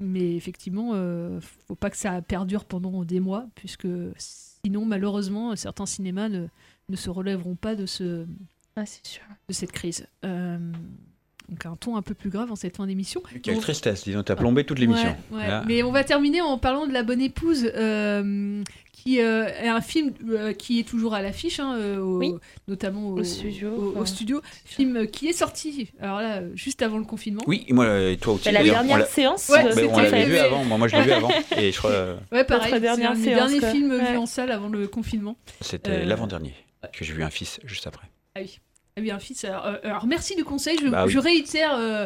mais effectivement, euh, faut pas que ça perdure pendant des mois, puisque sinon, malheureusement, certains cinémas ne, ne se relèveront pas de, ce, Ah, c'est sûr. de cette crise. Donc un ton un peu plus grave en cette fin d'émission. Quelle Donc- tristesse, disons, t'as plombé toute l'émission. Ouais, ouais. Là. Mais on va terminer en parlant de La Bonne Épouse, euh, qui euh, est un film euh, qui est toujours à l'affiche, hein, notamment au, Au studio, au- au enfin, studio. Film qui est sorti, alors là, juste avant le confinement. Oui, moi, euh, toi aussi. Mais la dernière séance, Ouais, c'était- on l'avait vu avant, moi, moi je l'ai vu avant. Et je crois euh, Ouais, pareil, c'est dernière un des séance, derniers films Ouais. vus en salle avant le confinement. c'était Euh, l'avant-dernier que j'ai vu un fils juste après. Ah oui. Ah oui, un fils. Alors, euh, alors, merci du conseil. Je, Bah oui. je réitère, euh,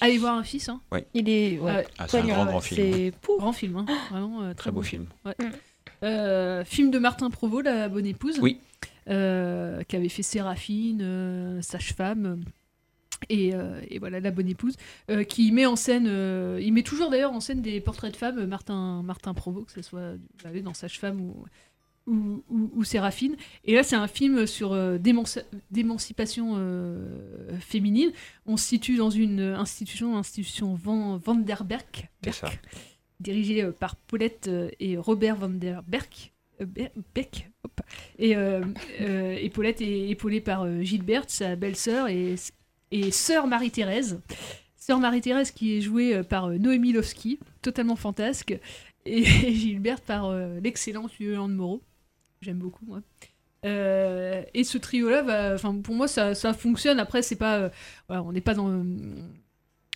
allez voir un fils. Hein. Oui. Il est. Ouais. Ouais. Ah, c'est un grand, grand film. C'est Grand film, hein. vraiment euh, très, Très beau film. film. Ouais. Euh, film de Martin Provost, La Bonne Épouse. Oui. Euh, qui avait fait Séraphine, euh, Sage-Femme. Et, euh, et voilà, La Bonne Épouse, euh, qui met en scène, euh, il met toujours d'ailleurs en scène des portraits de femmes, Martin, Martin Provost, que ce soit dans Sage-Femme ou, ou, ou- ou Séraphine. Et là, c'est un film sur euh, d'émancipation euh, féminine. On se situe dans une institution, institution Van, ça. dirigée euh, par Paulette euh, et Robert Vanderberg. Ber- Beck, hop. Et, et Paulette est épaulée par Gilberte, sa belle-sœur, et, et sœur Marie-Thérèse. Sœur Marie-Thérèse qui est jouée par Noémie Lovski, totalement fantasque, et Gilberte par l'excellent Yolande Moreau. J'aime beaucoup, moi. Euh, et ce trio-là, pour moi, ça, ça fonctionne. Après, c'est pas, euh, voilà, on n'est pas dans. euh,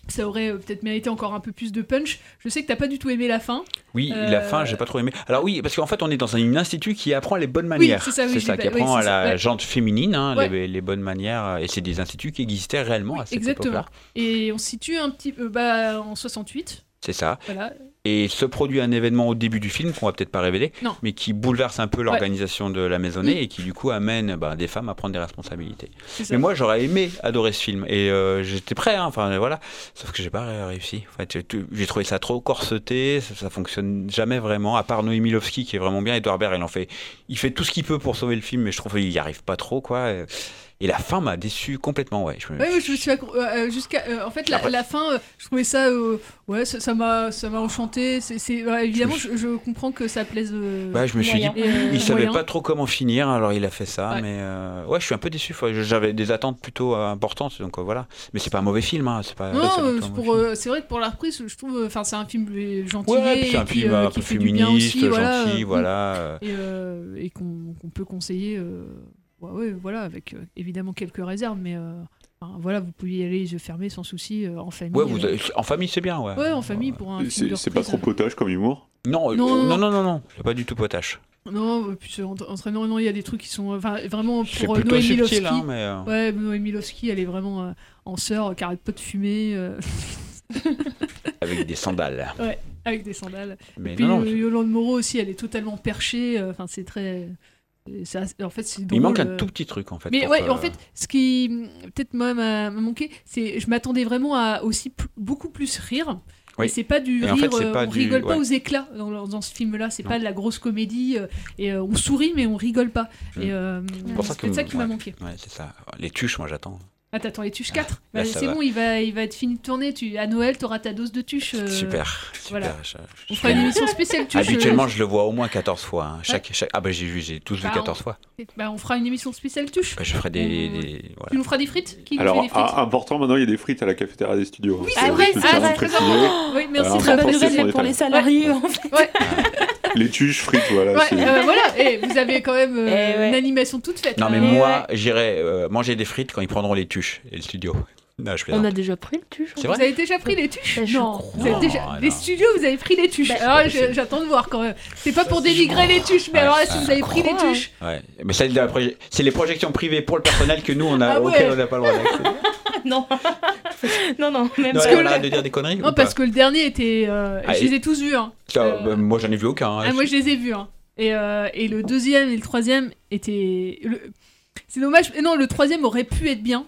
ça aurait euh, peut-être mérité encore un peu plus de punch. Je sais que t'as pas du tout aimé la fin. Oui, la fin, j'ai pas trop aimé. Alors oui, parce qu'en fait, on est dans un institut qui apprend les bonnes manières. c'est ça, oui, qui pas- apprend à ça, la ouais. gente féminine, hein, Ouais. les, les bonnes manières. Et c'est des instituts qui existaient réellement à cette Exactement. époque-là. Et on se situe un petit peu bah, en 68. C'est ça. Voilà. Et se produit un événement au début du film qu'on va peut-être pas révéler, Non. mais qui bouleverse un peu l'organisation de la maisonnée et qui du coup amène bah, des femmes à prendre des responsabilités. Mais moi j'aurais aimé adorer ce film et euh, j'étais prêt, hein, enfin voilà. Sauf que j'ai pas réussi. En fait, j'ai trouvé ça trop corseté, ça, ça fonctionne jamais vraiment. À part Noémie Lovski qui est vraiment bien, Edouard Baird il en fait, il fait tout ce qu'il peut pour sauver le film, mais je trouve qu'il y arrive pas trop quoi. Et la fin m'a déçu complètement, ouais. Je me- Ouais, je me suis euh, euh, jusqu'à euh, en fait la, la fin euh, je trouvais ça euh, ouais ça m'a ça m'a enchanté c'est ouais, évidemment je, je comprends que ça plaise Ouais, je me suis dit, moyen. Et, euh, il savait moyen. pas trop comment finir, alors il a fait ça. Ouais. Mais ouais, je suis un peu déçu. J'avais des attentes plutôt importantes, donc voilà. Mais c'est pas un mauvais film, hein, c'est pas. non, c'est vrai que pour la reprise, je trouve, enfin, c'est un film gentil, c'est un film un peu féministe, voilà, gentil, voilà, euh. et, et qu'on qu'on peut conseiller, ouais, ouais, voilà, avec euh, évidemment quelques réserves, mais euh, enfin, voilà, vous pouvez y aller les yeux fermés sans souci, euh, en famille. Ouais, vous avez- en famille c'est bien, ouais. Ouais, en famille pour un film C'est de c'est pas reprise. trop potage comme humour? Non, euh, Non, non, non. non, non, non, c'est pas du tout potache. Non, et puis c'est entra- entraînant, non, il y a des trucs qui sont enfin, vraiment C'est pour euh, plutôt Noé subtil, hein, mais, euh. Ouais, Noé elle est vraiment euh, en sœur, qui arrête pas de fumer. euh, Avec des sandales. ouais, avec des sandales. Mais et puis non, non, euh, Yolande Moreau aussi, elle est totalement perchée. euh, Enfin, c'est très. C'est assez- en fait, c'est Il manque un euh. tout petit truc, en fait. Mais ouais, que- en fait, ce qui peut-être moi m'a m'a manqué, c'est je m'attendais vraiment à aussi beaucoup plus rire. Oui. Et c'est pas du Et en rire, fait, euh, on du- rigole pas ouais. aux éclats dans, dans ce film-là. C'est pas de la grosse comédie euh, et euh, on sourit mais on rigole pas. Euh, C'est pour ça que- qui m'a manqué. Ouais, c'est ça. Les tuches, moi, j'attends. Ah t'attends les tuches 4 là, Bah, C'est bon, il va, il va être fini de tourner. Tu, à Noël, t'auras ta dose de tuches. euh, Super, Voilà. super. je- On fera une émission spéciale tuches. Habituellement, euh, je le vois au moins 14 fois. hein. Chaque, chaque... Ah bah j'ai vu, j'ai tous vu bah, 14 on- fois. Bah, on fera une émission spéciale tuches. Bah, je ferai des... des- voilà. Tu nous feras des frites Qui nous Alors, fait des frites ah, important, maintenant, il y a des frites à la cafétéria des studios. Oui, hein. c'est Ça, vrai, je c'est très important. Oui, merci, très bonne nouvelle c'est pour les salariés, en fait. Ouais, Les tuches, frites, voilà. ouais, euh, voilà. Et vous avez quand même euh, Eh ouais. une animation toute faite. Non mais moi, j'irai euh, manger des frites quand ils prendront les tuches et le studio. Non, je On a déjà pris le tuche. Vous avez déjà pris les tuches Bah, Non, crois. vous avez déjà... Non, les non. studios, vous avez pris les tuches. Bah, j'attends de voir quand même. C'est pas pour dénigrer les tuches, mais Ouais, alors là, si vous avez pris les tuches. Ouais. Mais c'est proje- les projections privées pour le personnel que nous, on a, Ah ouais. auxquelles on n'a pas le droit d'accéder. non. non, non, même Non, pas. allez, on de dire des conneries Non, parce que le dernier était. euh, Ah, je et- les ai tous vus. Hein. Euh, bah, Moi, j'en ai vu aucun. hein. Ah, moi, je les ai vus. Hein. Et, euh, et le deuxième et le troisième étaient. le- C'est dommage. et Non, le troisième aurait pu être bien.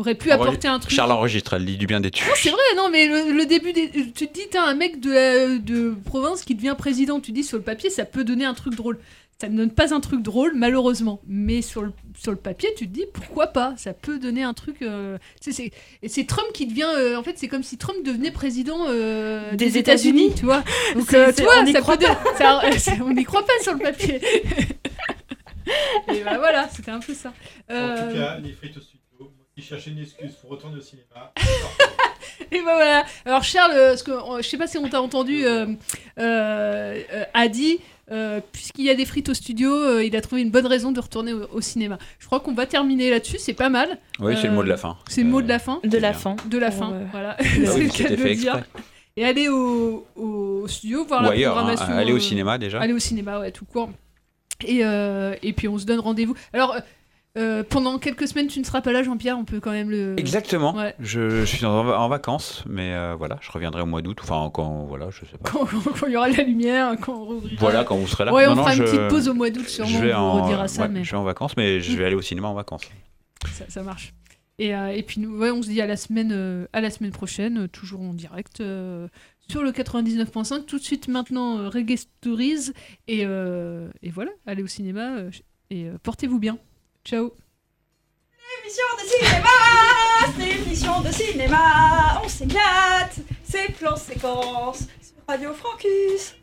Aurait pu Enregistre- apporter un truc. Charles enregistre, elle dit du bien des tuches. Non, c'est vrai, non, mais le, le début des. Tu te dis, t'as un mec de, la- de province qui devient président, tu dis sur le papier, ça peut donner un truc drôle. Ça ne donne pas un truc drôle, malheureusement. Mais sur le, sur le papier, tu te dis, pourquoi pas Ça peut donner un truc. euh, c'est- et c'est Trump qui devient. euh, en fait, c'est comme si Trump devenait président euh, Des des États-Unis, États-Unis. tu vois. Donc, C'est- euh, c'est- tu vois, on y ça croit de- ça- on n'y croit pas sur le papier. et bah voilà, c'était un peu ça. En tout cas, les frites au studio. Moi qui cherchais une excuse pour retourner au cinéma. Et ben voilà. Alors Charles, euh, ce que, je sais pas si on t'a entendu, euh, euh, euh, a dit, euh, puisqu'il y a des frites au studio, euh, il a trouvé une bonne raison de retourner au, au cinéma. Je crois qu'on va terminer là-dessus, c'est pas mal. Oui, c'est le mot de la fin. C'est le mot de la fin. De la fin. De la fin, voilà. Ah c'est le cas de le dire. exprès. Et aller au, au studio, voir Ou la ailleurs, hein, programmation. aller au cinéma déjà. Aller au cinéma, ouais, tout court. Et, euh, et puis on se donne rendez-vous. Alors, euh, pendant quelques semaines, tu ne seras pas là, Jean-Pierre, on peut quand même le. Exactement. Ouais. Je, je suis en, en vacances, mais euh, voilà, je reviendrai au mois d'août. Enfin, quand voilà, je sais pas. Quand quand il y aura de la lumière, quand on rouvrira. Voilà, quand vous serez là. Ouais, on Non, non, fera une petite pause au mois d'août, sûrement, Je vais on vous en, redira ça, ouais, mais- Je vais en vacances, mais je vais aller au cinéma en vacances. Ça, ça marche. Et, euh, et puis nous, ouais, on se dit à la semaine, euh, à la semaine prochaine, euh, toujours en direct euh, sur le 99.5. Tout de suite maintenant, euh, Reggae Stories. Et, euh, et voilà, allez au cinéma euh, et euh, portez-vous bien. Ciao. Émission de cinéma, c'est émission de cinéma, on s'éclate, c'est plan séquence sur Radio Francus.